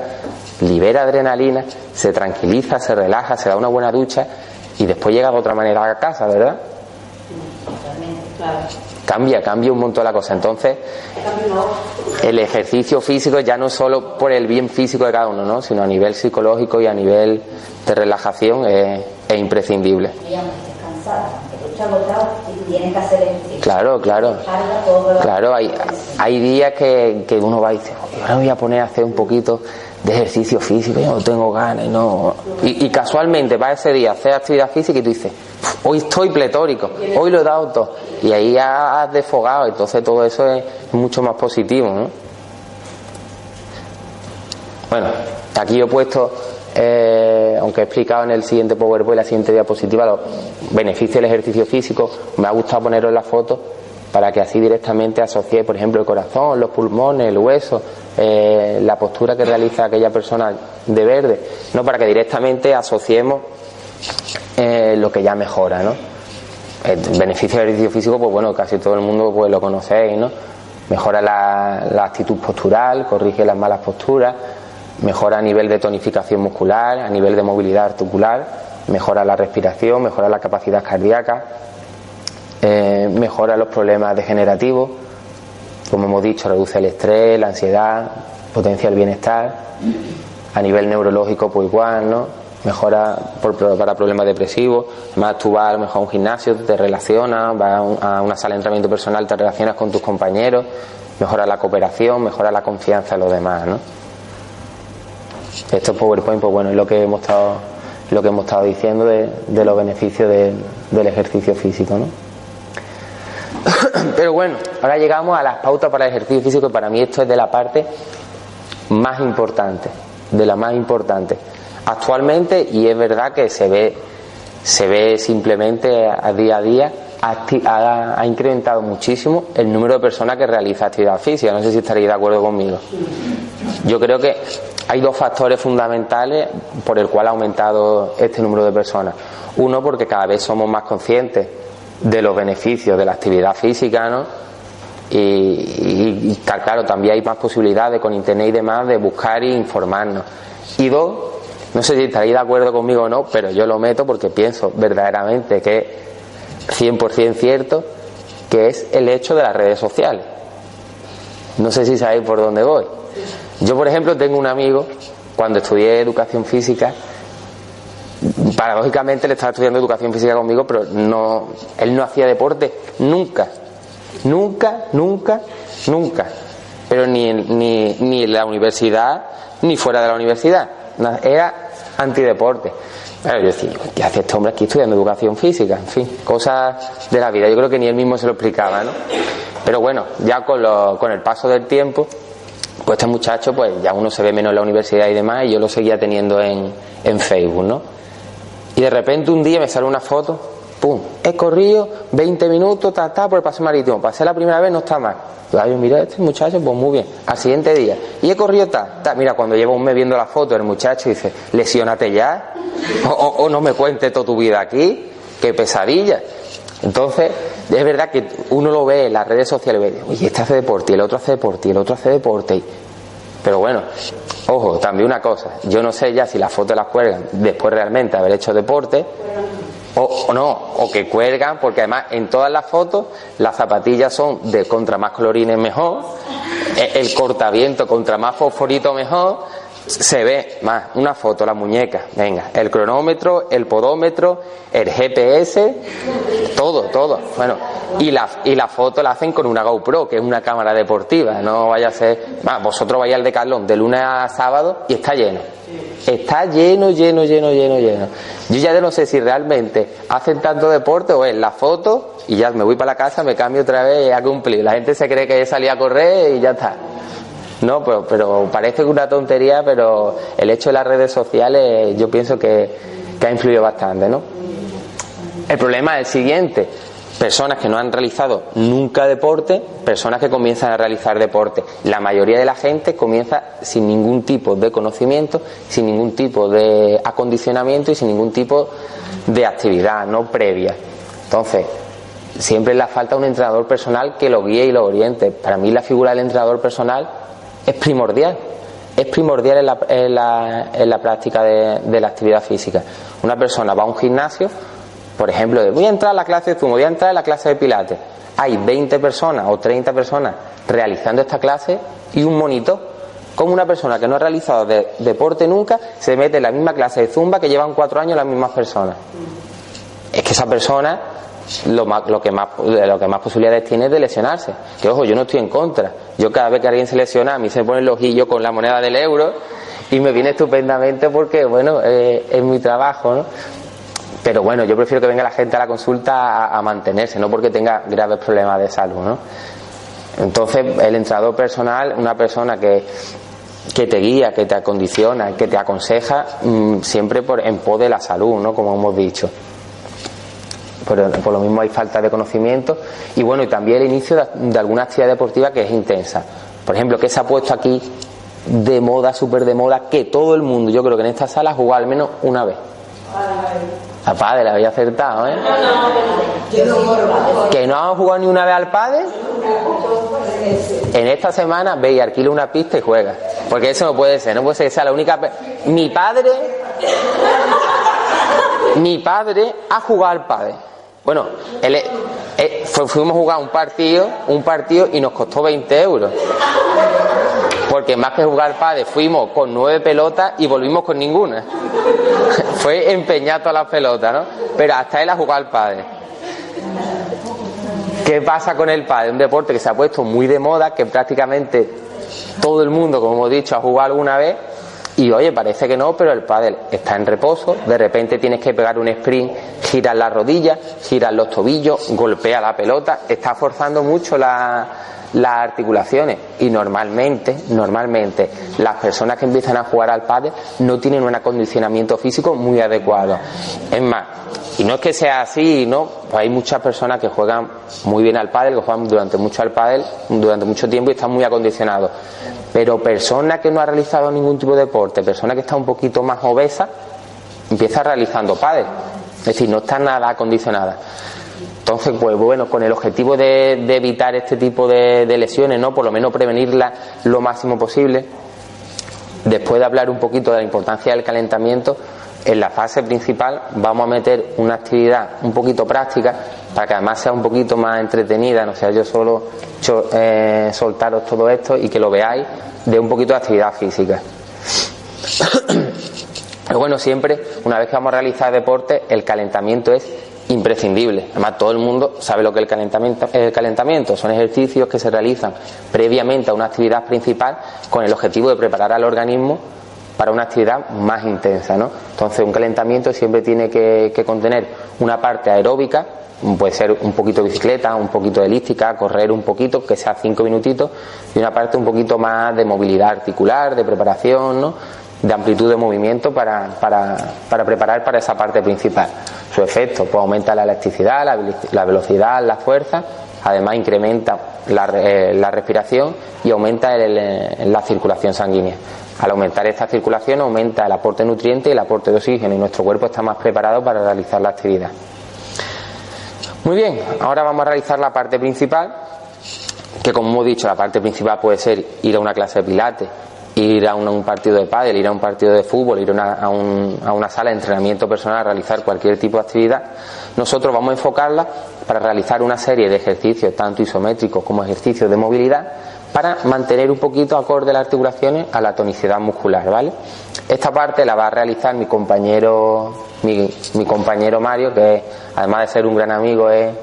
libera adrenalina, se tranquiliza, se relaja, se da una buena ducha y después llega de otra manera a casa, ¿verdad? Cambia, cambia un montón la cosa. Entonces, el ejercicio físico ya no solo por el bien físico de cada uno, ¿no? sino a nivel psicológico y a nivel de relajación es, imprescindible. Claro, claro. Claro, hay, hay días que, que uno va y dice, ahora voy a poner a hacer un poquito de ejercicio físico, yo no tengo ganas y no. Y, casualmente va ese día a hacer actividad física y tú dices, hoy estoy pletórico, hoy lo he dado todo. Y ahí has desfogado, entonces todo eso es mucho más positivo, ¿no? Bueno, aquí he puesto, eh, aunque he explicado en el siguiente PowerPoint, la siguiente diapositiva, los beneficios del ejercicio físico, me ha gustado ponerlo en la foto para que así directamente asocie, por ejemplo, el corazón, los pulmones, el hueso, eh, la postura que realiza aquella persona de verde, no para que directamente asociemos lo que ya mejora, ¿no? El beneficio del ejercicio físico, pues bueno, casi todo el mundo pues lo conocéis, ¿no? Mejora la, la actitud postural, corrige las malas posturas, mejora a nivel de tonificación muscular, a nivel de movilidad articular, mejora la respiración, mejora la capacidad cardíaca, eh, mejora los problemas degenerativos, como hemos dicho, reduce el estrés, la ansiedad, potencia el bienestar, a nivel neurológico pues igual, ¿no? Mejora para problemas depresivos, además tú vas a lo a un gimnasio, te relacionas, vas a una sala de entrenamiento personal, te relacionas con tus compañeros, mejora la cooperación, mejora la confianza en los demás, ¿no? Estos PowerPoint, pues bueno, es lo que hemos estado, lo que hemos estado diciendo de, los beneficios del ejercicio físico, ¿no? Pero bueno, ahora llegamos a las pautas para el ejercicio físico y para mí esto es de la parte más importante, de la más importante. Actualmente, y es verdad que se ve, se ve simplemente a día a día, ha, incrementado muchísimo el número de personas que realiza actividad física. No sé si estaréis de acuerdo conmigo. Yo creo que hay dos factores fundamentales por el cual ha aumentado este número de personas. Uno, porque cada vez somos más conscientes de los beneficios de la actividad física, ¿no? Y, claro, también hay más posibilidades con internet y demás de buscar e informarnos. Y dos, no sé si estaréis de acuerdo conmigo o no, pero yo lo meto porque pienso verdaderamente que es 100% cierto que es el hecho de las redes sociales. No sé si sabéis por dónde voy. Yo, por ejemplo, tengo un amigo, cuando estudié educación física, paradójicamente él estaba estudiando educación física conmigo, pero no, él no hacía deporte nunca, nunca, nunca, nunca. Pero ni, ni, ni en la universidad, ni fuera de la universidad. Era antideporte. Claro, yo decía, ¿qué hace este hombre aquí estudiando educación física? En fin, cosas de la vida. Yo creo que ni él mismo se lo explicaba, ¿no? Pero bueno, ya con, lo, con el paso del tiempo, pues este muchacho, pues ya uno se ve menos en la universidad y demás, y yo lo seguía teniendo en, en Facebook, ¿no? Y de repente un día me sale una foto, ¡pum! He corrido 20 minutos, ta, ta, por el paso marítimo. Pasé la primera vez, no está mal. Yo, mira, este muchacho, pues muy bien. Al siguiente día, y he corrido, ta, ta. Mira, cuando llevo un mes viendo la foto, el muchacho dice, lesiónate ya, o, no me cuentes toda tu vida aquí, qué pesadilla. Entonces, es verdad que uno lo ve en las redes sociales, ve, oye, este hace deporte, el otro hace deporte, el otro hace deporte. Pero bueno, ojo, también una cosa, yo no sé ya si las fotos las cuelgan después realmente haber hecho deporte o, no, o que cuelgan, porque además en todas las fotos las zapatillas son de contra más colorines mejor, e, el cortaviento contra más fosforito mejor, se ve más una foto, la muñeca, venga, el cronómetro, el podómetro, el GPS, todo, todo. Bueno, y la, y la foto la hacen con una GoPro, que es una cámara deportiva, no vaya a ser, más, vosotros vais al Decathlon de lunes a sábado y está lleno. Está lleno, lleno, lleno, lleno, lleno. Yo ya no sé si realmente hacen tanto deporte o es la foto y ya me voy para la casa, me cambio otra vez y a cumplir. La gente se cree que salí a correr y ya está. No, pero, pero parece una tontería, pero el hecho de las redes sociales yo pienso que, que ha influido bastante, ¿no? El problema es el siguiente, personas que no han realizado nunca deporte, personas que comienzan a realizar deporte. La mayoría de la gente comienza sin ningún tipo de conocimiento, sin ningún tipo de acondicionamiento y sin ningún tipo de actividad no previa. Entonces, siempre le falta un entrenador personal que lo guíe y lo oriente. Para mí la figura del entrenador personal es primordial. Es primordial en la, en la, práctica de la actividad física. Una persona va a un gimnasio, por ejemplo, voy a entrar a la clase de zumo, voy a entrar a la clase de pilates. Hay 20 personas o 30 personas realizando esta clase y un monitor. Como una persona que no ha realizado deporte nunca se mete en la misma clase de zumba que llevan cuatro años las mismas personas. Es que esa persona lo, más, lo, que más, lo que más posibilidades tiene es de lesionarse. Que ojo, yo no estoy en contra. Yo cada vez que alguien se lesiona, a mí se me pone el ojillo con la moneda del euro y me viene estupendamente porque, bueno, eh, es mi trabajo, ¿no? Pero bueno, yo prefiero que venga la gente a la consulta a, mantenerse, no porque tenga graves problemas de salud, ¿no? Entonces, el entrenador personal, una persona que, que te guía, que te acondiciona, que te aconseja, mm, siempre por, en pos de la salud, ¿no? Como hemos dicho. por lo mismo hay falta de conocimiento y bueno, y también el inicio de, alguna actividad deportiva que es intensa. Por ejemplo, que se ha puesto aquí de moda, súper de moda, que todo el mundo, yo creo que en esta sala ha jugado al menos una vez. A padre, la había acertado, ¿eh? Que no han jugado ni una vez al padre. En esta semana ve y alquila una pista y juega. Porque eso no puede ser, no puede ser que sea la única. Mi padre. Mi padre ha jugado al padre. Bueno, él, eh, fuimos a jugar un partido, un partido y nos costó 20 euros. Porque más que jugar padre fuimos con nueve pelotas y volvimos con ninguna. Fue empeñado todas las pelotas, ¿no? Pero hasta él ha jugado al padre. ¿Qué pasa con el padre? Un deporte que se ha puesto muy de moda, que prácticamente todo el mundo, como hemos dicho, ha jugado alguna vez y oye, parece que no, pero el pádel está en reposo, de repente tienes que pegar un sprint, giras las rodillas, giras los tobillos, golpea la pelota, está forzando mucho las articulaciones y normalmente, normalmente las personas que empiezan a jugar al pádel no tienen un acondicionamiento físico muy adecuado. Es más, y no es que sea así, no, pues hay muchas personas que juegan muy bien al pádel, que juegan durante mucho al pádel, durante mucho tiempo y están muy acondicionados. Pero persona que no ha realizado ningún tipo de deporte, persona que está un poquito más obesa, empieza realizando pádel. Es decir, no está nada acondicionada. Entonces, pues bueno, con el objetivo de, evitar este tipo de, lesiones, ¿no? Por lo menos prevenirlas lo máximo posible. Después de hablar un poquito de la importancia del calentamiento, en la fase principal vamos a meter una actividad un poquito práctica para que además sea un poquito más entretenida, no sea yo solo eh, soltaros todo esto y que lo veáis de un poquito de actividad física. Pero bueno, siempre, una vez que vamos a realizar deporte, el calentamiento es imprescindible. Además, todo el mundo sabe lo que es el calentamiento, el calentamiento. Son ejercicios que se realizan previamente a una actividad principal con el objetivo de preparar al organismo para una actividad más intensa. ¿no? Entonces un calentamiento siempre tiene que, contener una parte aeróbica, puede ser un poquito de bicicleta, un poquito de elíptica, correr un poquito, que sea cinco minutitos, y una parte un poquito más de movilidad articular, de preparación, ¿no? De amplitud de movimiento para, para, para, preparar para esa parte principal. Su efecto pues aumenta la elasticidad, la, velocidad, la fuerza, además incrementa la, eh, la respiración y aumenta la circulación sanguínea. Al aumentar esta circulación aumenta el aporte de nutrientes y el aporte de oxígeno y nuestro cuerpo está más preparado para realizar la actividad. Muy bien, ahora vamos a realizar la parte principal, que como hemos dicho, la parte principal puede ser ir a una clase de pilates, ir a un, partido de pádel, ir a un partido de fútbol, ir a, a, una sala de entrenamiento personal, realizar cualquier tipo de actividad. Nosotros vamos a enfocarla para realizar una serie de ejercicios, tanto isométricos como ejercicios de movilidad, para mantener un poquito acorde las articulaciones a la tonicidad muscular, ¿vale? Esta parte la va a realizar mi compañero, mi, compañero Mario, que además de ser un gran amigo es,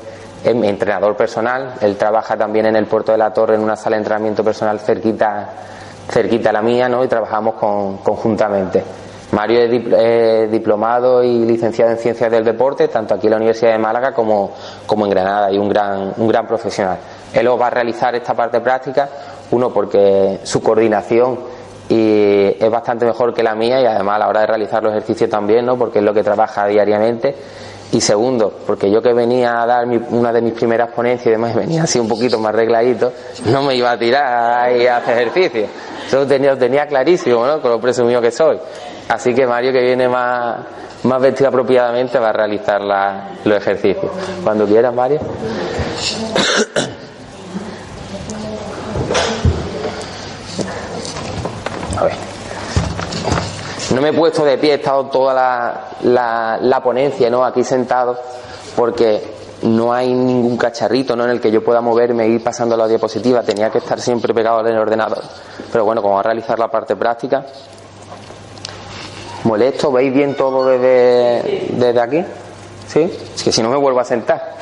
mi entrenador personal. Él trabaja también en el puerto de la Torre en una sala de entrenamiento personal cerquita, cerquita a la mía, ¿no? Y trabajamos conjuntamente. Mario es, diplomado y licenciado en ciencias del deporte, tanto aquí en la Universidad de Málaga como, como en Granada, y un gran, un gran profesional. Él os va a realizar esta parte práctica, uno porque su coordinación es bastante mejor que la mía y además a la hora de realizar los ejercicios también, ¿no? porque es lo que trabaja diariamente. Y segundo, porque yo que venía a dar una de mis primeras ponencias y demás, venía así un poquito más arregladito, no me iba a tirar ahí a hacer ejercicio. Eso tenía, tenía clarísimo, ¿no? Con lo presumido que soy. Así que Mario, que viene más, más vestido apropiadamente, va a realizar los ejercicios. Cuando quieras, Mario. No me he puesto de pie, he estado toda la, la, ponencia, ¿no? Aquí sentado, porque no hay ningún cacharrito ¿no? en el que yo pueda moverme e ir pasando la diapositiva, tenía que estar siempre pegado al ordenador. Pero bueno, como a realizar la parte práctica, molesto, ¿veis bien todo desde, desde aquí? ¿Sí? Es que si no me vuelvo a sentar.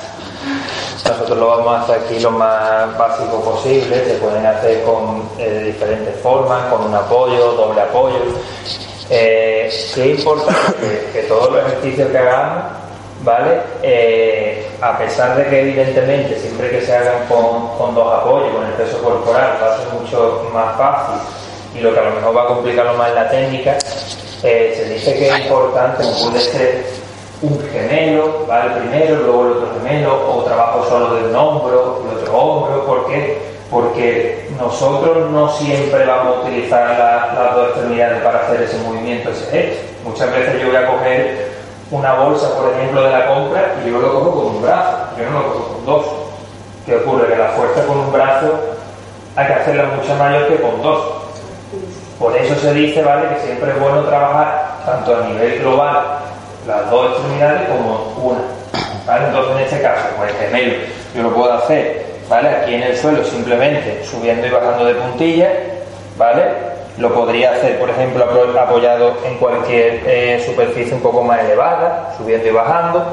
Nosotros lo vamos a hacer aquí lo más básico posible, se pueden hacer con eh, diferentes formas, con un apoyo, doble apoyo. Eh, qué importante que, todos los ejercicios que hagamos, ¿vale? Eh, a pesar de que evidentemente siempre que se hagan con, dos apoyos, con el peso corporal, va a ser mucho más fácil y lo que a lo mejor va a complicarlo más la técnica, se dice que es importante, como puede ser un gemelo, ¿vale? Primero, luego el otro gemelo, o trabajo solo de un hombro, el otro hombro, ¿por qué? Porque nosotros no siempre vamos a utilizar las dos extremidades para hacer ese movimiento, ese gesto. Muchas veces yo voy a coger una bolsa, por ejemplo, de la compra y yo lo cojo con un brazo, yo no lo cojo con dos. ¿Qué ocurre? Que la fuerza con un brazo hay que hacerla mucho mayor que con dos. Por eso se dice, ¿vale?, que siempre es bueno trabajar tanto a nivel global las dos extremidades como una. Entonces, en este caso, pues gemelo, yo lo puedo hacer, ¿vale? Aquí en el suelo, simplemente subiendo y bajando de puntillas, ¿vale? Lo podría hacer, por ejemplo, apoyado en cualquier eh, superficie un poco más elevada, subiendo y bajando,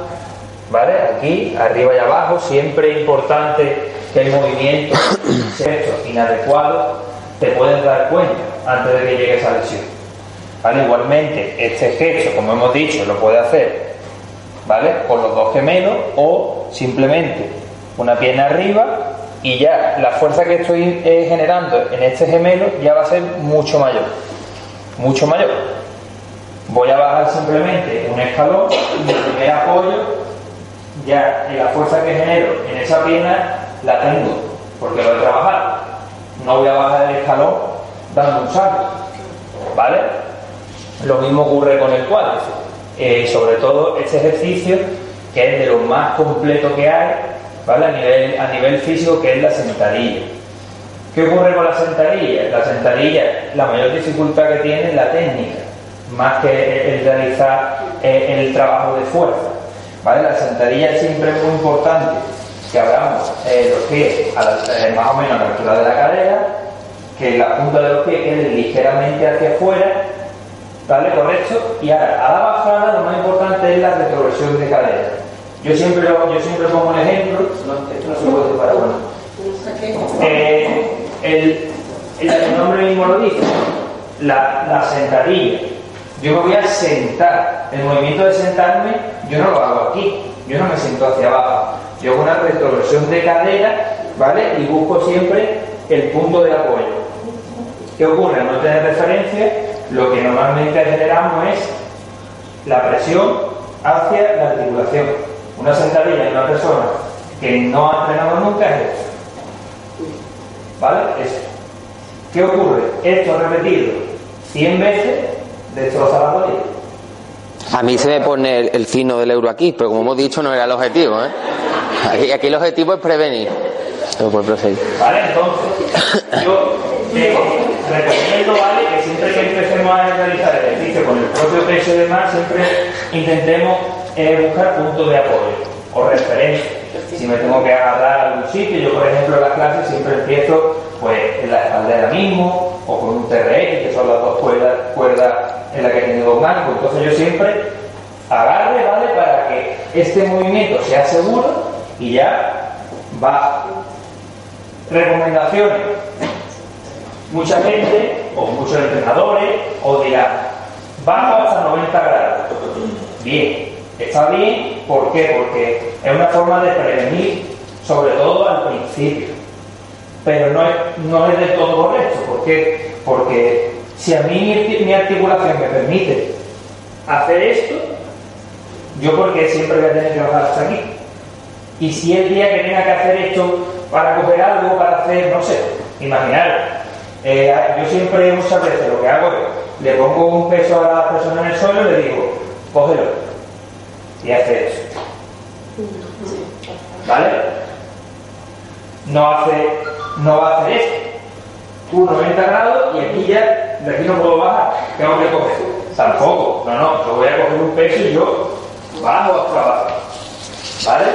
¿vale? Aquí, arriba y abajo, siempre importante que el movimiento sea inadecuado, te puedes dar cuenta antes de que llegue esa lesión. Igualmente, este gesto, como hemos dicho, lo puede hacer, ¿vale? Con los dos gemelos o simplemente una pierna arriba y ya la fuerza que estoy eh, generando en este gemelo ya va a ser mucho mayor, mucho mayor. Voy a bajar simplemente un escalón y el primer apoyo, ya la fuerza que genero en esa pierna la tengo, porque lo he trabajado. No voy a bajar el escalón dando un salto, ¿vale? Lo mismo ocurre con el cuádriceps. Eh, sobre todo este ejercicio, que es de lo más completo que hay, A nivel, a nivel físico, que es la sentadilla. ¿Qué ocurre con la sentadilla? La sentadilla, la mayor dificultad que tiene es la técnica, más que el realizar eh, el trabajo de fuerza. ¿vale? La sentadilla siempre es muy importante que hagamos eh, los pies más o menos a la altura de la cadera, que la punta de los pies quede ligeramente hacia afuera ¿Vale? Correcto. Y ahora, a la bajada lo más importante es la retroversión de cadera. Yo siempre, yo siempre pongo un ejemplo, esto no se puede para bueno. Eh, el, el, nombre mismo lo dice, la, la sentadilla. Yo me voy a sentar. El movimiento de sentarme, yo no lo hago aquí. Yo no me siento hacia abajo. Yo hago una retroversión de cadera, ¿vale? Y busco siempre el punto de apoyo. ¿Qué ocurre? No tener referencia lo que normalmente generamos es la presión hacia la articulación. Una sentadilla en una persona que no ha entrenado nunca es eso. ¿Vale? Eso. ¿Qué ocurre? Esto repetido 100 veces destroza la rodilla. A mí se me pone el, el, signo del euro aquí, pero como hemos dicho no era el objetivo. ¿eh? Aquí, aquí el objetivo es prevenir. Vale, entonces yo recomiendo, ¿vale? Que siempre que empecemos a realizar el ejercicio con el propio peso y demás, siempre intentemos eh, buscar puntos de apoyo o referencia. Si me tengo que agarrar a algún sitio, yo por ejemplo en las clases siempre empiezo pues en la espaldera mismo o con un TRX, que son las dos cuerdas, en las que tenido un banco. Entonces yo siempre agarre, ¿vale? Para que este movimiento sea seguro y ya va. Recomendaciones Mucha gente, o muchos entrenadores, os dirán, bajo hasta 90 grados. Bien, está bien, ¿por qué? Porque es una forma de prevenir, sobre todo al principio. Pero no es, no es del todo correcto. ¿Por qué? Porque si a mí mi, articulación me permite hacer esto, yo porque siempre voy a tener que bajar hasta aquí. Y si el día que tenga que hacer esto para coger algo, para hacer, no sé, imaginar, eh, yo siempre, muchas veces, lo que hago es, le pongo un peso a la persona en el suelo y le digo, cógelo. Y hace eso. ¿Vale? No hace, no va a hacer esto. Un 90 grados y aquí ya, de aquí no puedo bajar, tengo que coger. Tampoco, no, no, yo voy a coger un peso y yo bajo hasta abajo. ¿Vale?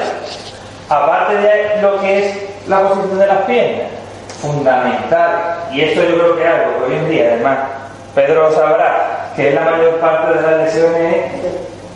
Aparte de lo que es la posición de las piernas, fundamental, y esto yo creo que es algo que hoy en día, además, Pedro sabrá que es la mayor parte de las lesiones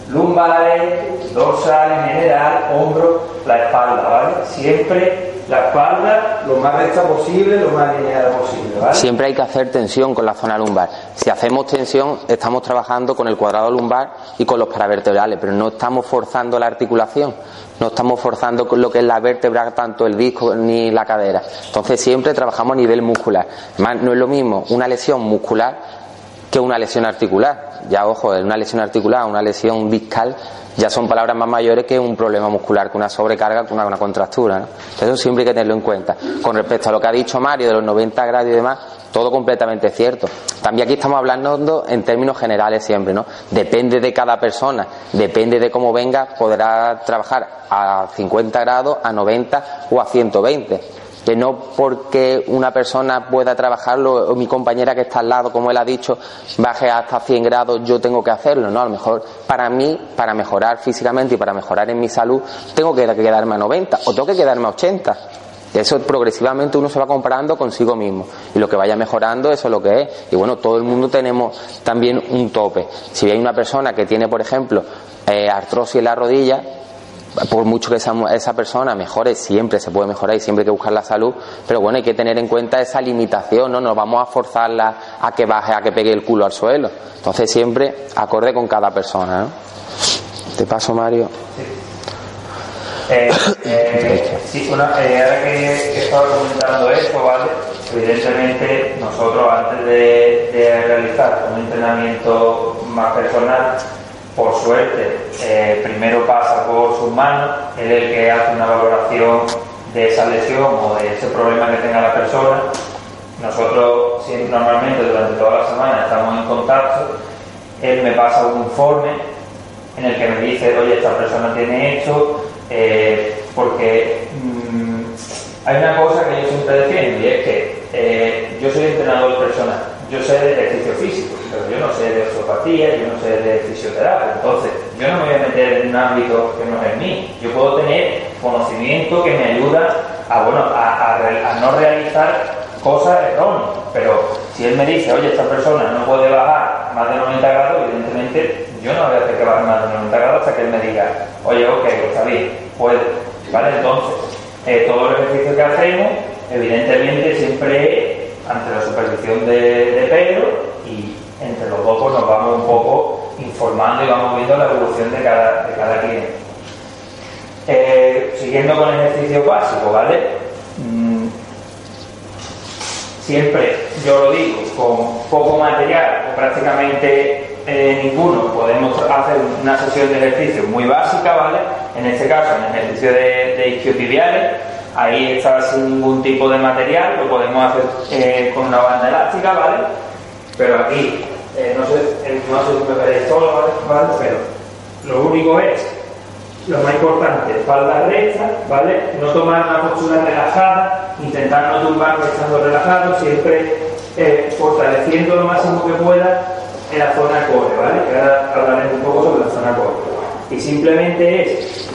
lumbares, dorsal en general, hombro, la espalda, ¿vale? Siempre la espalda lo más recta posible, lo más lineal posible, ¿vale? Siempre hay que hacer tensión con la zona lumbar. Si hacemos tensión, estamos trabajando con el cuadrado lumbar y con los paravertebrales, pero no estamos forzando la articulación. No estamos forzando con lo que es la vértebra, tanto el disco ni la cadera. Entonces siempre trabajamos a nivel muscular. no es lo mismo una lesión muscular que una lesión articular. Ya, ojo, una lesión articular, una lesión discal, ya son palabras más mayores que un problema muscular, que una sobrecarga, que una, contractura. ¿no? Eso siempre hay que tenerlo en cuenta. Con respecto a lo que ha dicho Mario de los 90 grados y demás, todo completamente cierto. También aquí estamos hablando en términos generales siempre, ¿no? Depende de cada persona, depende de cómo venga, podrá trabajar a 50 grados, a 90 o a 120 que no porque una persona pueda trabajarlo o mi compañera que está al lado, como él ha dicho, baje hasta 100 grados, yo tengo que hacerlo, ¿no? A lo mejor para mí, para mejorar físicamente y para mejorar en mi salud, tengo que quedarme a 90 o tengo que quedarme a 80. Eso progresivamente uno se va comparando consigo mismo y lo que vaya mejorando eso es lo que es. Y bueno, todo el mundo tenemos también un tope. Si hay una persona que tiene, por ejemplo, eh, artrosis en la rodilla, por mucho que esa, esa, persona mejore, siempre se puede mejorar y siempre hay que buscar la salud, pero bueno, hay que tener en cuenta esa limitación, no nos vamos a forzarla a que baje, a que pegue el culo al suelo. Entonces siempre acorde con cada persona. Te paso, Mario. Eh, eh, sí, eh, ahora que, estaba comentando esto, ¿vale? Evidentemente nosotros antes de realizar un entrenamiento más personal, por suerte, eh, primero pasa por sus manos, es el que hace una valoración de esa lesión o de ese problema que tenga la persona. Nosotros siempre, normalmente durante toda la semana estamos en contacto, él me pasa un informe en el que me dice, oye, esta persona tiene esto, eh, porque mm, hay una cosa que yo siempre defiendo y es que eh, yo soy entrenador personal, yo sé de ejercicio físico, pero yo no sé de osteopatía, yo no sé de fisioterapia, entonces yo no me voy a meter en un ámbito que no es el mío, yo puedo tener conocimiento que me ayuda a, bueno, a, no realizar cosas erróneas, pero si él me dice, oye, esta persona no puede bajar más de 90 grados, evidentemente yo no voy a hacer que baje más de 90 grados hasta que él me diga, oye, ok, está bien, puede, ¿vale? Entonces, eh, todo el ejercicio que hacemos, evidentemente siempre ante la supervisión de, Pedro y entre los dos pues, nos vamos un poco informando y vamos viendo la evolución de cada, de cada cliente. Eh, siguiendo con el ejercicio básico, ¿vale? Mm, siempre, yo lo digo, con poco material o prácticamente eh, ninguno podemos hacer una sesión de ejercicio muy básica, ¿vale? En este caso, en el ejercicio de, de isquiotibiales, Ahí está sin ningún tipo de material, lo podemos hacer eh, con una banda elástica, ¿vale? Pero aquí, eh, no, sé, eh, no sé si me veréis todo, ¿vale? Pero lo único es, lo más importante, espalda recta, ¿vale? No tomar una postura relajada, intentar no tumbar estando relajado, siempre fortaleciendo lo máximo que pueda en la zona core, ¿vale? Que ahora hablaremos un poco sobre la zona core. Y simplemente es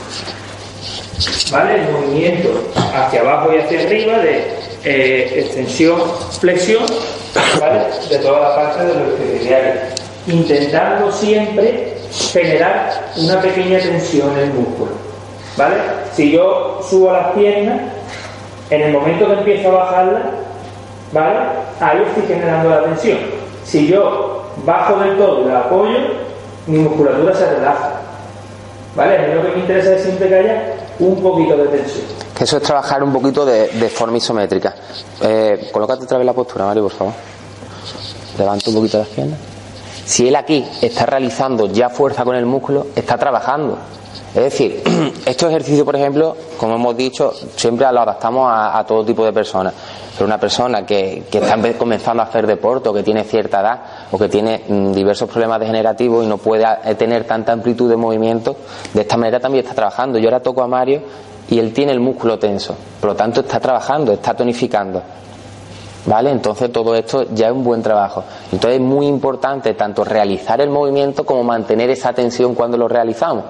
¿vale? El movimiento hacia abajo y hacia arriba de eh, extensión, flexión, ¿vale? De toda la parte de los isquiotibiales. Intentando siempre generar una pequeña tensión en el músculo, ¿vale? Si yo subo las piernas, en el momento que empiezo a bajarla, ¿vale? Ahí estoy generando la tensión. Si yo bajo del todo y la apoyo, mi musculatura se relaja. ¿Vale? A mí lo que me interesa es siempre que un poquito de tensión. Eso es trabajar un poquito de, forma isométrica. Eh, colócate otra vez la postura, Mario, por favor. Levanta un poquito las piernas. Si él aquí está realizando ya fuerza con el músculo, está trabajando. Es decir, estos ejercicios, por ejemplo, como hemos dicho, siempre lo adaptamos a, todo tipo de personas. Pero una persona que, que, está comenzando a hacer deporte o que tiene cierta edad o que tiene mm, diversos problemas degenerativos y no puede eh, tener tanta amplitud de movimiento, de esta manera también está trabajando. Yo ahora toco a Mario y él tiene el músculo tenso, por lo tanto está trabajando, está tonificando. ¿Vale? Entonces todo esto ya es un buen trabajo. Entonces es muy importante tanto realizar el movimiento como mantener esa tensión cuando lo realizamos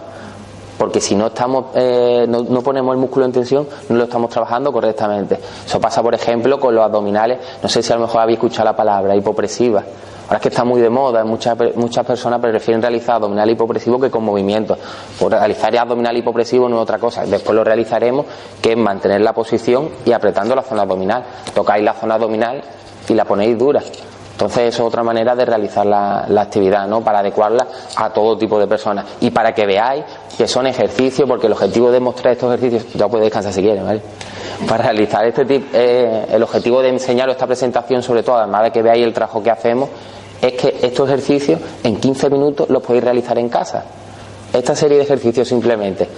porque si no estamos eh, no, ponemos el músculo en tensión no lo estamos trabajando correctamente. Eso pasa por ejemplo con los abdominales. No sé si a lo mejor habéis escuchado la palabra hipopresiva. Ahora es que está muy de moda muchas muchas personas prefieren realizar abdominal hipopresivo que con movimiento. Por realizar abdominal hipopresivo no es otra cosa. Después lo realizaremos que es mantener la posición y apretando la zona abdominal. Tocáis la zona abdominal y la ponéis dura entonces, es otra manera de realizar la, actividad, ¿no? Para adecuarla a todo tipo de personas. Y para que veáis que son ejercicios, porque el objetivo de mostrar estos ejercicios, ya podéis descansar si quieres, ¿vale? Para realizar este tipo, eh, el objetivo de enseñaros esta presentación, sobre todo, además de que veáis el trabajo que hacemos, es que estos ejercicios en 15 minutos los podéis realizar en casa. Esta serie de ejercicios simplemente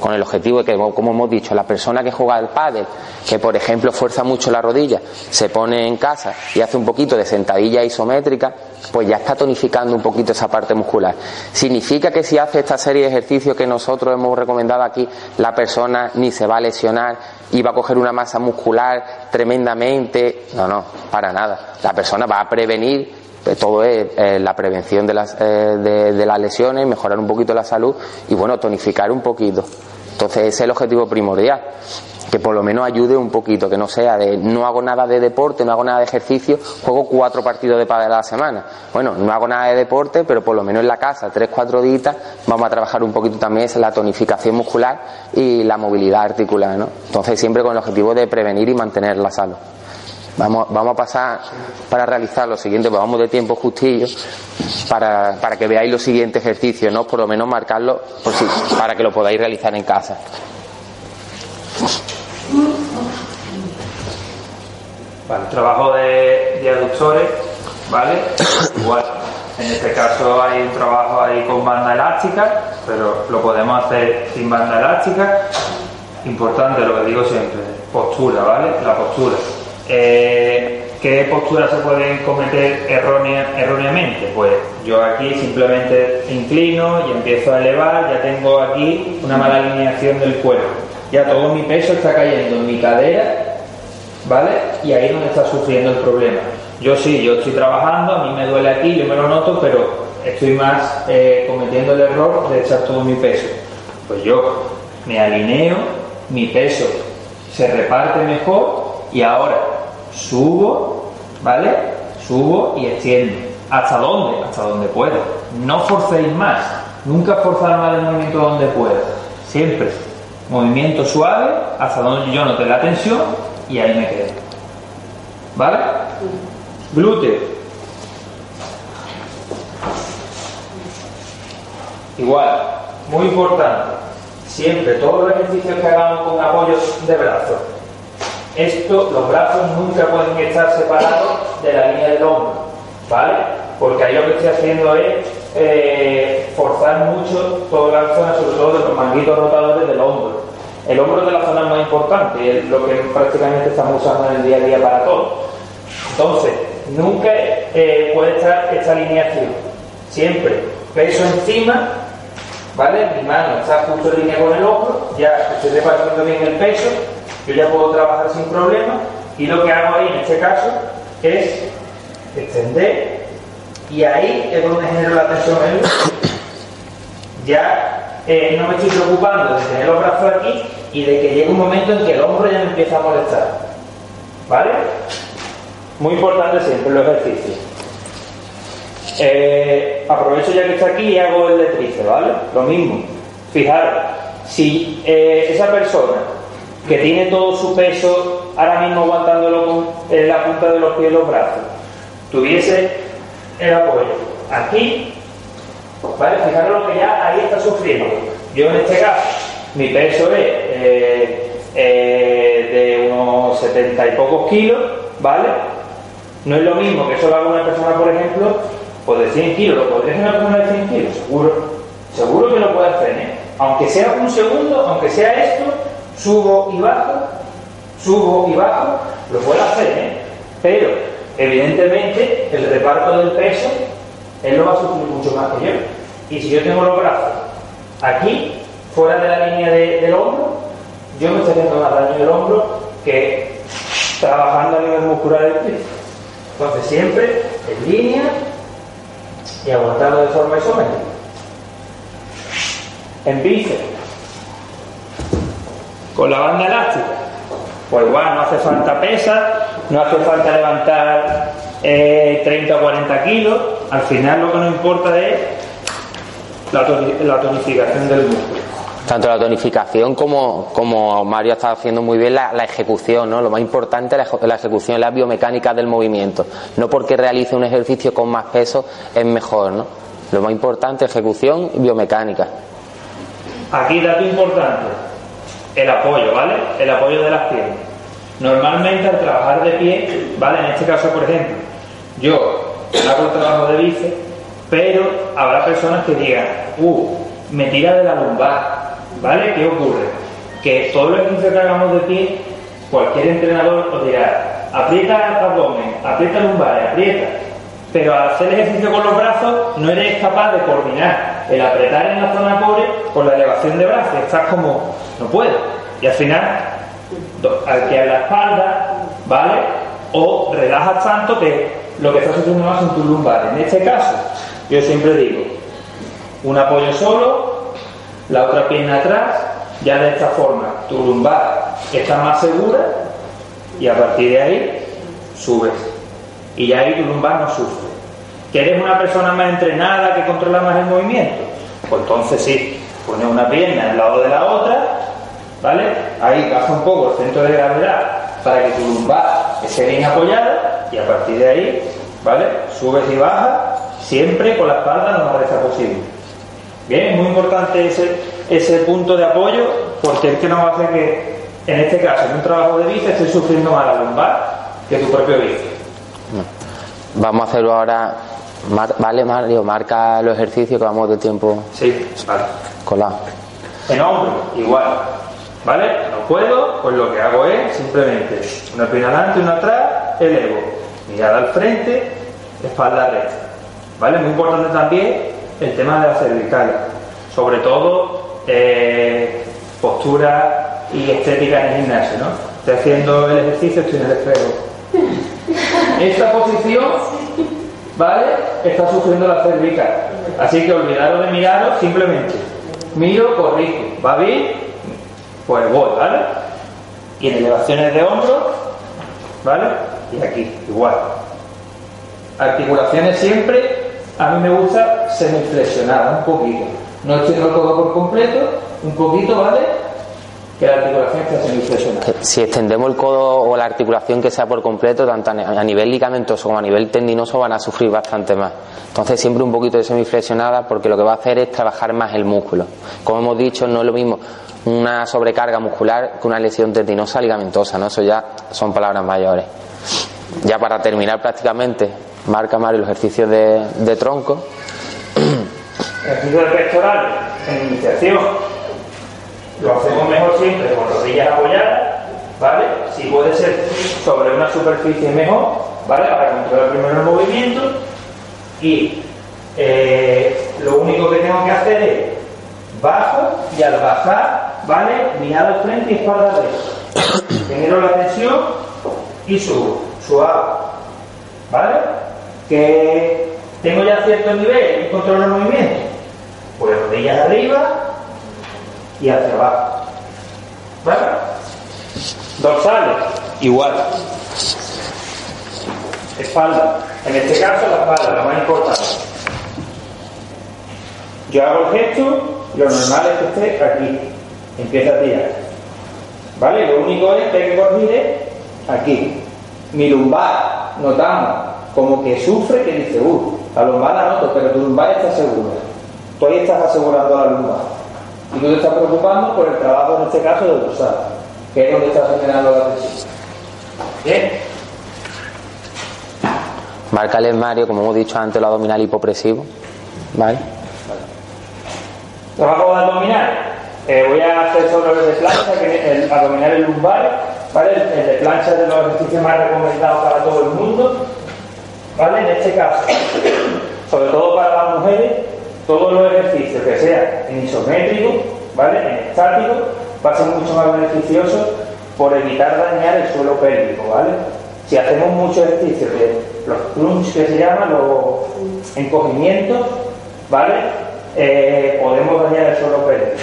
con el objetivo de que, como hemos dicho, la persona que juega al pádel, que por ejemplo fuerza mucho la rodilla, se pone en casa y hace un poquito de sentadilla isométrica, pues ya está tonificando un poquito esa parte muscular. Significa que si hace esta serie de ejercicios que nosotros hemos recomendado aquí, la persona ni se va a lesionar y va a coger una masa muscular tremendamente. No, no, para nada. La persona va a prevenir todo es eh, la prevención de las, eh, de, las lesiones, mejorar un poquito la salud y bueno, tonificar un poquito. Entonces ese es el objetivo primordial, que por lo menos ayude un poquito, que no sea de no hago nada de deporte, no hago nada de ejercicio, juego cuatro partidos de pádel a la semana. Bueno, no hago nada de deporte, pero por lo menos en la casa, tres, cuatro días, vamos a trabajar un poquito también la tonificación muscular y la movilidad articular, ¿no? Entonces siempre con el objetivo de prevenir y mantener la salud. Vamos, vamos a pasar para realizar lo siguiente, pues vamos de tiempo justillo para, para que veáis los siguientes ejercicios, ¿no? Por lo menos marcarlo por si, para que lo podáis realizar en casa. Vale, trabajo de, de aductores, ¿vale? Igual, en este caso hay un trabajo ahí con banda elástica, pero lo podemos hacer sin banda elástica. Importante, lo que digo siempre, postura, ¿vale? La postura. Eh, ¿Qué posturas se pueden cometer erróneamente? Pues yo aquí simplemente inclino y empiezo a elevar, ya tengo aquí una mala alineación del cuerpo. Ya todo mi peso está cayendo en mi cadera, ¿vale? Y ahí es donde está sufriendo el problema. Yo sí, yo estoy trabajando, a mí me duele aquí, yo me lo noto, pero estoy más eh, cometiendo el error de echar todo mi peso. Pues yo me alineo, mi peso se reparte mejor y ahora subo, ¿vale? Subo y extiendo. ¿Hasta dónde? Hasta donde pueda. No forcéis más. Nunca forzar más el movimiento donde pueda. Siempre. Movimiento suave hasta donde yo note la tensión y ahí me quedo. ¿Vale? Glúteo. Igual. Muy importante. Siempre todos los ejercicios que hagamos con apoyos de brazos esto, los brazos nunca pueden estar separados de la línea del hombro, ¿vale? Porque ahí lo que estoy haciendo es eh, forzar mucho toda la zona, sobre todo de los manguitos rotadores del hombro. El hombro de la zona más importante es lo que prácticamente estamos usando en el día a día para todo. Entonces, nunca eh, puede estar esta alineación. Siempre peso encima, ¿vale? Mi mano está justo en línea con el hombro, ya estoy repartiendo bien el peso yo ya puedo trabajar sin problema y lo que hago ahí en este caso es extender y ahí es donde genero la tensión en el ya eh, no me estoy preocupando de tener los brazos aquí y de que llegue un momento en que el hombro ya me empieza a molestar ¿vale? muy importante siempre los ejercicios eh, aprovecho ya que está aquí y hago el de tríceps, ¿vale? lo mismo fijaros si eh, esa persona que tiene todo su peso ahora mismo aguantándolo en la punta de los pies y los brazos, tuviese el apoyo aquí, ¿vale? Fijaros lo que ya ahí está sufriendo. Yo en este caso, mi peso es eh, eh, de unos 70 y pocos kilos, ¿vale? No es lo mismo que eso lo haga una persona, por ejemplo, pues de 100 kilos. ¿Lo podría hacer una persona de 100 kilos? Seguro. Seguro que lo puede hacer, ¿eh? Aunque sea un segundo, aunque sea esto, subo y bajo, subo y bajo, lo puedo hacer, ¿eh? pero evidentemente el reparto del peso, él lo va a sufrir mucho más que yo. Y si yo tengo los brazos aquí, fuera de la línea del hombro, yo me estoy haciendo más daño del hombro que trabajando a nivel muscular del pie. Entonces siempre en línea y aguantando de forma isométrica. En bíceps con la banda elástica, pues igual no hace falta pesa, no hace falta levantar 30 eh, o 40 kilos, al final lo que nos importa es la, tonificación del músculo. Tanto la tonificación como, como Mario está haciendo muy bien la, ejecución, ¿no? Lo más importante la, la ejecución, la biomecánica del movimiento. No porque realice un ejercicio con más peso es mejor, ¿no? Lo más importante, ejecución y biomecánica. Aquí dato importante, el apoyo, ¿vale? El apoyo de las piernas. Normalmente al trabajar de pie, ¿vale? En este caso, por ejemplo, yo hago el trabajo de bíceps, pero habrá personas que digan, uh, me tira de la lumbar, ¿vale? ¿Qué ocurre? Que todo lo ejercicio que hagamos de pie, cualquier entrenador os dirá, aprieta el abdomen, aprieta lumbar, aprieta, pero al hacer ejercicio con los brazos no eres capaz de coordinar el apretar en la zona core con la elevación de brazos, estás como, no puedo. Y al final, al que la espalda, ¿vale? O relajas tanto que lo que estás haciendo más son tus lumbares. En este caso, yo siempre digo, un apoyo solo, la otra pierna atrás, ya de esta forma tu lumbar está más segura y a partir de ahí subes. Y ya ahí tu lumbar no sufre. ¿Quieres una persona más entrenada que controla más el movimiento? Pues entonces sí, pones una pierna al lado de la otra, ¿vale? Ahí baja un poco el centro de gravedad para que tu lumbar esté bien apoyada y a partir de ahí, ¿vale? Subes y bajas siempre con la espalda lo más recta posible. Bien, muy importante ese, ese punto de apoyo porque es que nos hace que, en este caso, en un trabajo de bíceps, estés sufriendo más la lumbar que tu propio bíceps. Vamos a hacerlo ahora. Vale, Mario, marca los ejercicios que vamos de tiempo. Sí, vale. Colado. En hombro, igual. ¿Vale? No puedo, pues lo que hago es simplemente una pierna adelante, una atrás, elevo. Mirada al frente, espalda recta. ¿Vale? Muy importante también el tema de la cervical. Sobre todo eh, postura y estética en el gimnasio, ¿no? Estoy haciendo el ejercicio, estoy en el espejo. Esta posición, ¿vale? Está sufriendo la cervical. Así que olvidaros de miraros, simplemente miro, corrijo. ¿Va bien? Pues voy, ¿vale? Y en elevaciones de hombros, ¿vale? Y aquí, igual. Articulaciones siempre, a mí me gusta semiflexionadas, un poquito. No echando todo por completo, un poquito, ¿vale? Que la articulación esté semiflexionada. Si extendemos el codo o la articulación que sea por completo, tanto a nivel ligamentoso como a nivel tendinoso, van a sufrir bastante más. Entonces, siempre un poquito de semiflexionada, porque lo que va a hacer es trabajar más el músculo. Como hemos dicho, no es lo mismo una sobrecarga muscular que una lesión tendinosa ligamentosa, ¿no? Eso ya son palabras mayores. Ya para terminar prácticamente, marca Mario los ejercicios de, de tronco. Ejercicio pectoral en iniciación. Lo hacemos mejor siempre con rodillas apoyadas, ¿vale? Si puede ser sobre una superficie mejor, ¿vale? Para controlar primero el movimiento. Y eh, lo único que tengo que hacer es bajo y al bajar, ¿vale? Mirada al frente y espalda recta. Genero la tensión y subo, suave, ¿vale? Que tengo ya cierto nivel y controlo el movimiento. Pues rodillas arriba y hacia abajo. ¿Vale? Dorsales, igual. Espalda. En este caso la espalda, lo más importante. Yo hago el gesto, lo normal es que esté aquí. Empieza a tirar. ¿Vale? Lo único es que hay que corregir aquí. Mi lumbar, notamos como que sufre, que dice, uh, la lumbar la noto, pero tu lumbar está segura. Tú ahí estás asegurando la lumbar. Y tú te estás preocupando por el trabajo, en este caso, de dorsal, que es donde estás generando la tensión. Bien. Marca Mario, como hemos dicho antes, el abdominal hipopresivo. ¿Vale? Trabajo de abdominal. Eh, voy a hacer solo el de plancha, que es el abdominal el lumbar. ¿vale? El, el de plancha es de los ejercicios más recomendados para todo el mundo. ¿Vale? En este caso, sobre todo para las mujeres, todos los ejercicios que sean en isométrico, ¿vale? En estático, va a ser mucho más beneficioso por evitar dañar el suelo pélvico, ¿vale? Si hacemos muchos ejercicios de los crunch que se llaman, los encogimientos, ¿vale? Eh, podemos dañar el suelo pélvico.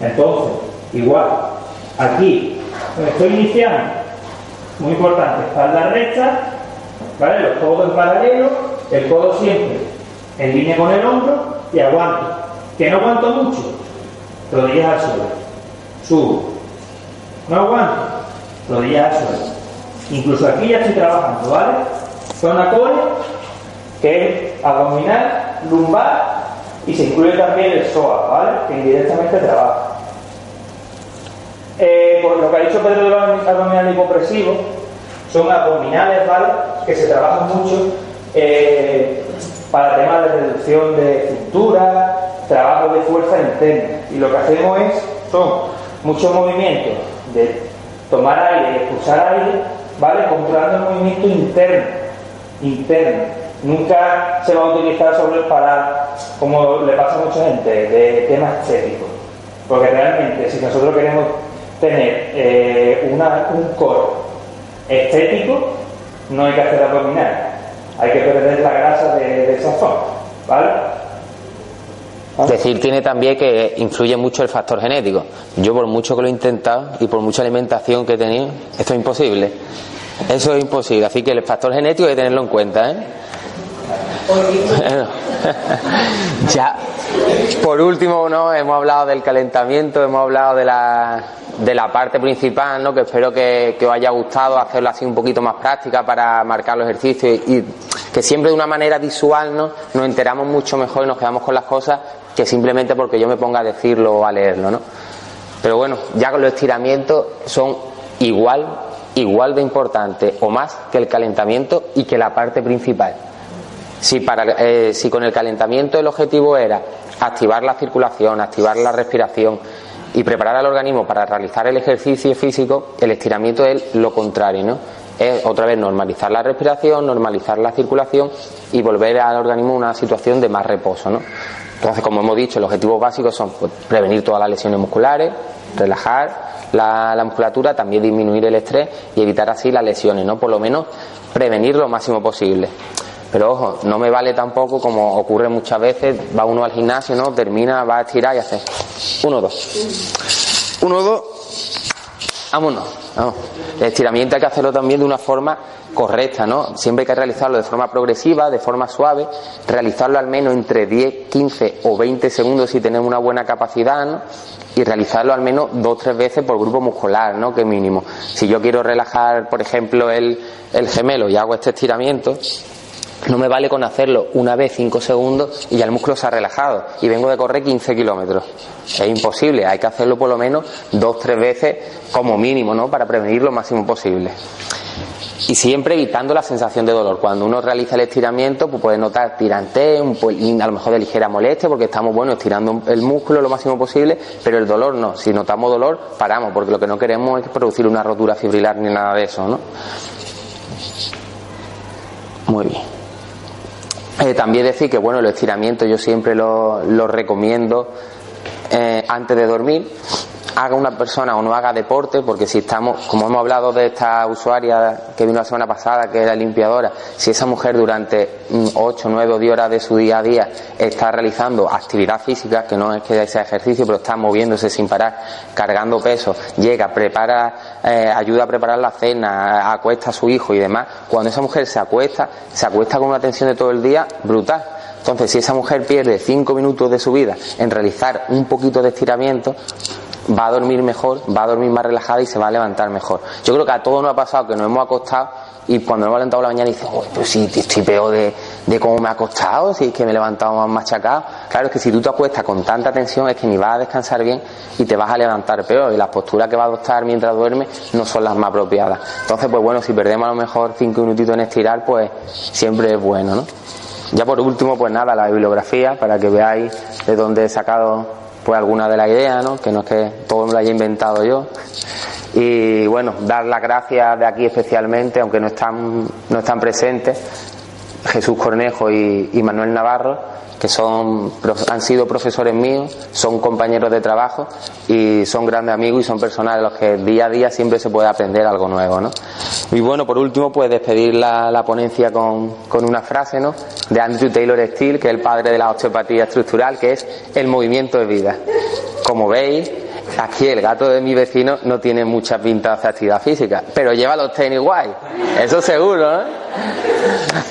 Entonces, igual, aquí, me estoy iniciando, muy importante, espalda recta, ¿vale? Los codos en paralelo, el codo siempre en línea con el hombro y aguanto. Que no aguanto mucho, rodillas al suelo. Subo. No aguanto, rodillas al suelo. Incluso aquí ya estoy trabajando, ¿vale? Zona core, que es abdominal, lumbar y se incluye también el psoas, ¿vale? Que indirectamente trabaja. Eh, por lo que ha dicho Pedro de los abdominales hipopresivos, son abdominales, ¿vale? Que se trabajan mucho eh, para temas de reducción de cintura, trabajo de fuerza interna. Y lo que hacemos es, son muchos movimientos de tomar aire expulsar aire, ¿vale? Controlando el movimiento interno, interno. Nunca se va a utilizar sobre para, como le pasa a mucha gente, de tema estético. Porque realmente, si nosotros queremos tener eh, un core estético, no hay que hacer abdominal. Hay que perder la grasa de, esa zona. ¿Vale? Es decir, tiene también que influye mucho el factor genético. Yo por mucho que lo he intentado y por mucha alimentación que he tenido, esto es imposible. Eso es imposible. Así que el factor genético hay que tenerlo en cuenta. ¿eh? ya, por último, ¿no? hemos hablado del calentamiento, hemos hablado de la, de la parte principal, ¿no? que espero que, os haya gustado hacerlo así un poquito más práctica para marcar los ejercicios y, que siempre de una manera visual ¿no? nos enteramos mucho mejor y nos quedamos con las cosas que simplemente porque yo me ponga a decirlo o a leerlo. ¿no? Pero bueno, ya con los estiramientos son igual, igual de importantes o más que el calentamiento y que la parte principal. Eh, si con el calentamiento el objetivo era activar la circulación, activar la respiración y preparar al organismo para realizar el ejercicio físico, el estiramiento es lo contrario, ¿no? Es otra vez normalizar la respiración, normalizar la circulación y volver al organismo una situación de más reposo, ¿no? Entonces, como hemos dicho, los objetivos básicos son pues, prevenir todas las lesiones musculares, relajar la, la, musculatura, también disminuir el estrés y evitar así las lesiones, ¿no? Por lo menos prevenir lo máximo posible. Pero ojo, no me vale tampoco como ocurre muchas veces, va uno al gimnasio, ¿no? Termina, va a estirar y hace uno, dos. Uno, dos. Vámonos. Vamos. El estiramiento hay que hacerlo también de una forma correcta, ¿no? Siempre hay que realizarlo de forma progresiva, de forma suave, realizarlo al menos entre 10, 15 o 20 segundos si tenemos una buena capacidad, ¿no? Y realizarlo al menos dos o tres veces por grupo muscular, ¿no? Que mínimo. Si yo quiero relajar, por ejemplo, el, el gemelo y hago este estiramiento, no me vale con hacerlo una vez cinco segundos y ya el músculo se ha relajado y vengo de correr 15 kilómetros. Es imposible, hay que hacerlo por lo menos dos, tres veces como mínimo, ¿no? Para prevenir lo máximo posible. Y siempre evitando la sensación de dolor. Cuando uno realiza el estiramiento, pues puede notar tiranteo, a lo mejor de ligera molestia, porque estamos, bueno, estirando el músculo lo máximo posible, pero el dolor no. Si notamos dolor, paramos, porque lo que no queremos es producir una rotura fibrilar ni nada de eso, ¿no? Muy bien. Eh, también decir que bueno, el estiramiento yo siempre lo, lo recomiendo eh, antes de dormir haga una persona o no haga deporte, porque si estamos, como hemos hablado de esta usuaria que vino la semana pasada, que era limpiadora, si esa mujer durante 8, 9 o 10 horas de su día a día está realizando actividad física, que no es que sea ejercicio, pero está moviéndose sin parar, cargando peso, llega, prepara, eh, ayuda a preparar la cena, acuesta a su hijo y demás, cuando esa mujer se acuesta, se acuesta con una tensión de todo el día brutal. Entonces, si esa mujer pierde 5 minutos de su vida en realizar un poquito de estiramiento, va a dormir mejor, va a dormir más relajada y se va a levantar mejor. Yo creo que a todos nos ha pasado que nos hemos acostado y cuando hemos levantado la mañana dices, pues sí, estoy peor de, de cómo me he acostado, si es que me he levantado más machacado. Claro, es que si tú te acuestas con tanta tensión es que ni vas a descansar bien y te vas a levantar peor y las posturas que vas a adoptar mientras duermes no son las más apropiadas. Entonces, pues bueno, si perdemos a lo mejor cinco minutitos en estirar, pues siempre es bueno, ¿no? Ya por último, pues nada, la bibliografía para que veáis de dónde he sacado pues alguna de las ideas, ¿no? que no es que todo me lo haya inventado yo. Y bueno, dar las gracias de aquí especialmente, aunque no están, no están presentes, Jesús Cornejo y, y Manuel Navarro, son, han sido profesores míos, son compañeros de trabajo y son grandes amigos y son personas de los que día a día siempre se puede aprender algo nuevo, ¿no? Y bueno, por último, pues despedir la, la ponencia con, con, una frase, ¿no? De Andrew Taylor Steele, que es el padre de la osteopatía estructural, que es el movimiento de vida. Como veis, Aquí el gato de mi vecino no tiene mucha pinta de actividad física, pero lleva los tenis guay, eso seguro, ¿eh?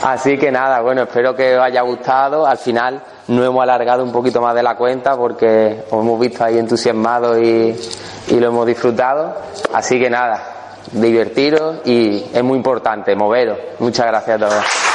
Así que nada, bueno, espero que os haya gustado. Al final no hemos alargado un poquito más de la cuenta porque os hemos visto ahí entusiasmados y, y lo hemos disfrutado. Así que nada, divertiros y es muy importante, moveros. Muchas gracias a todos.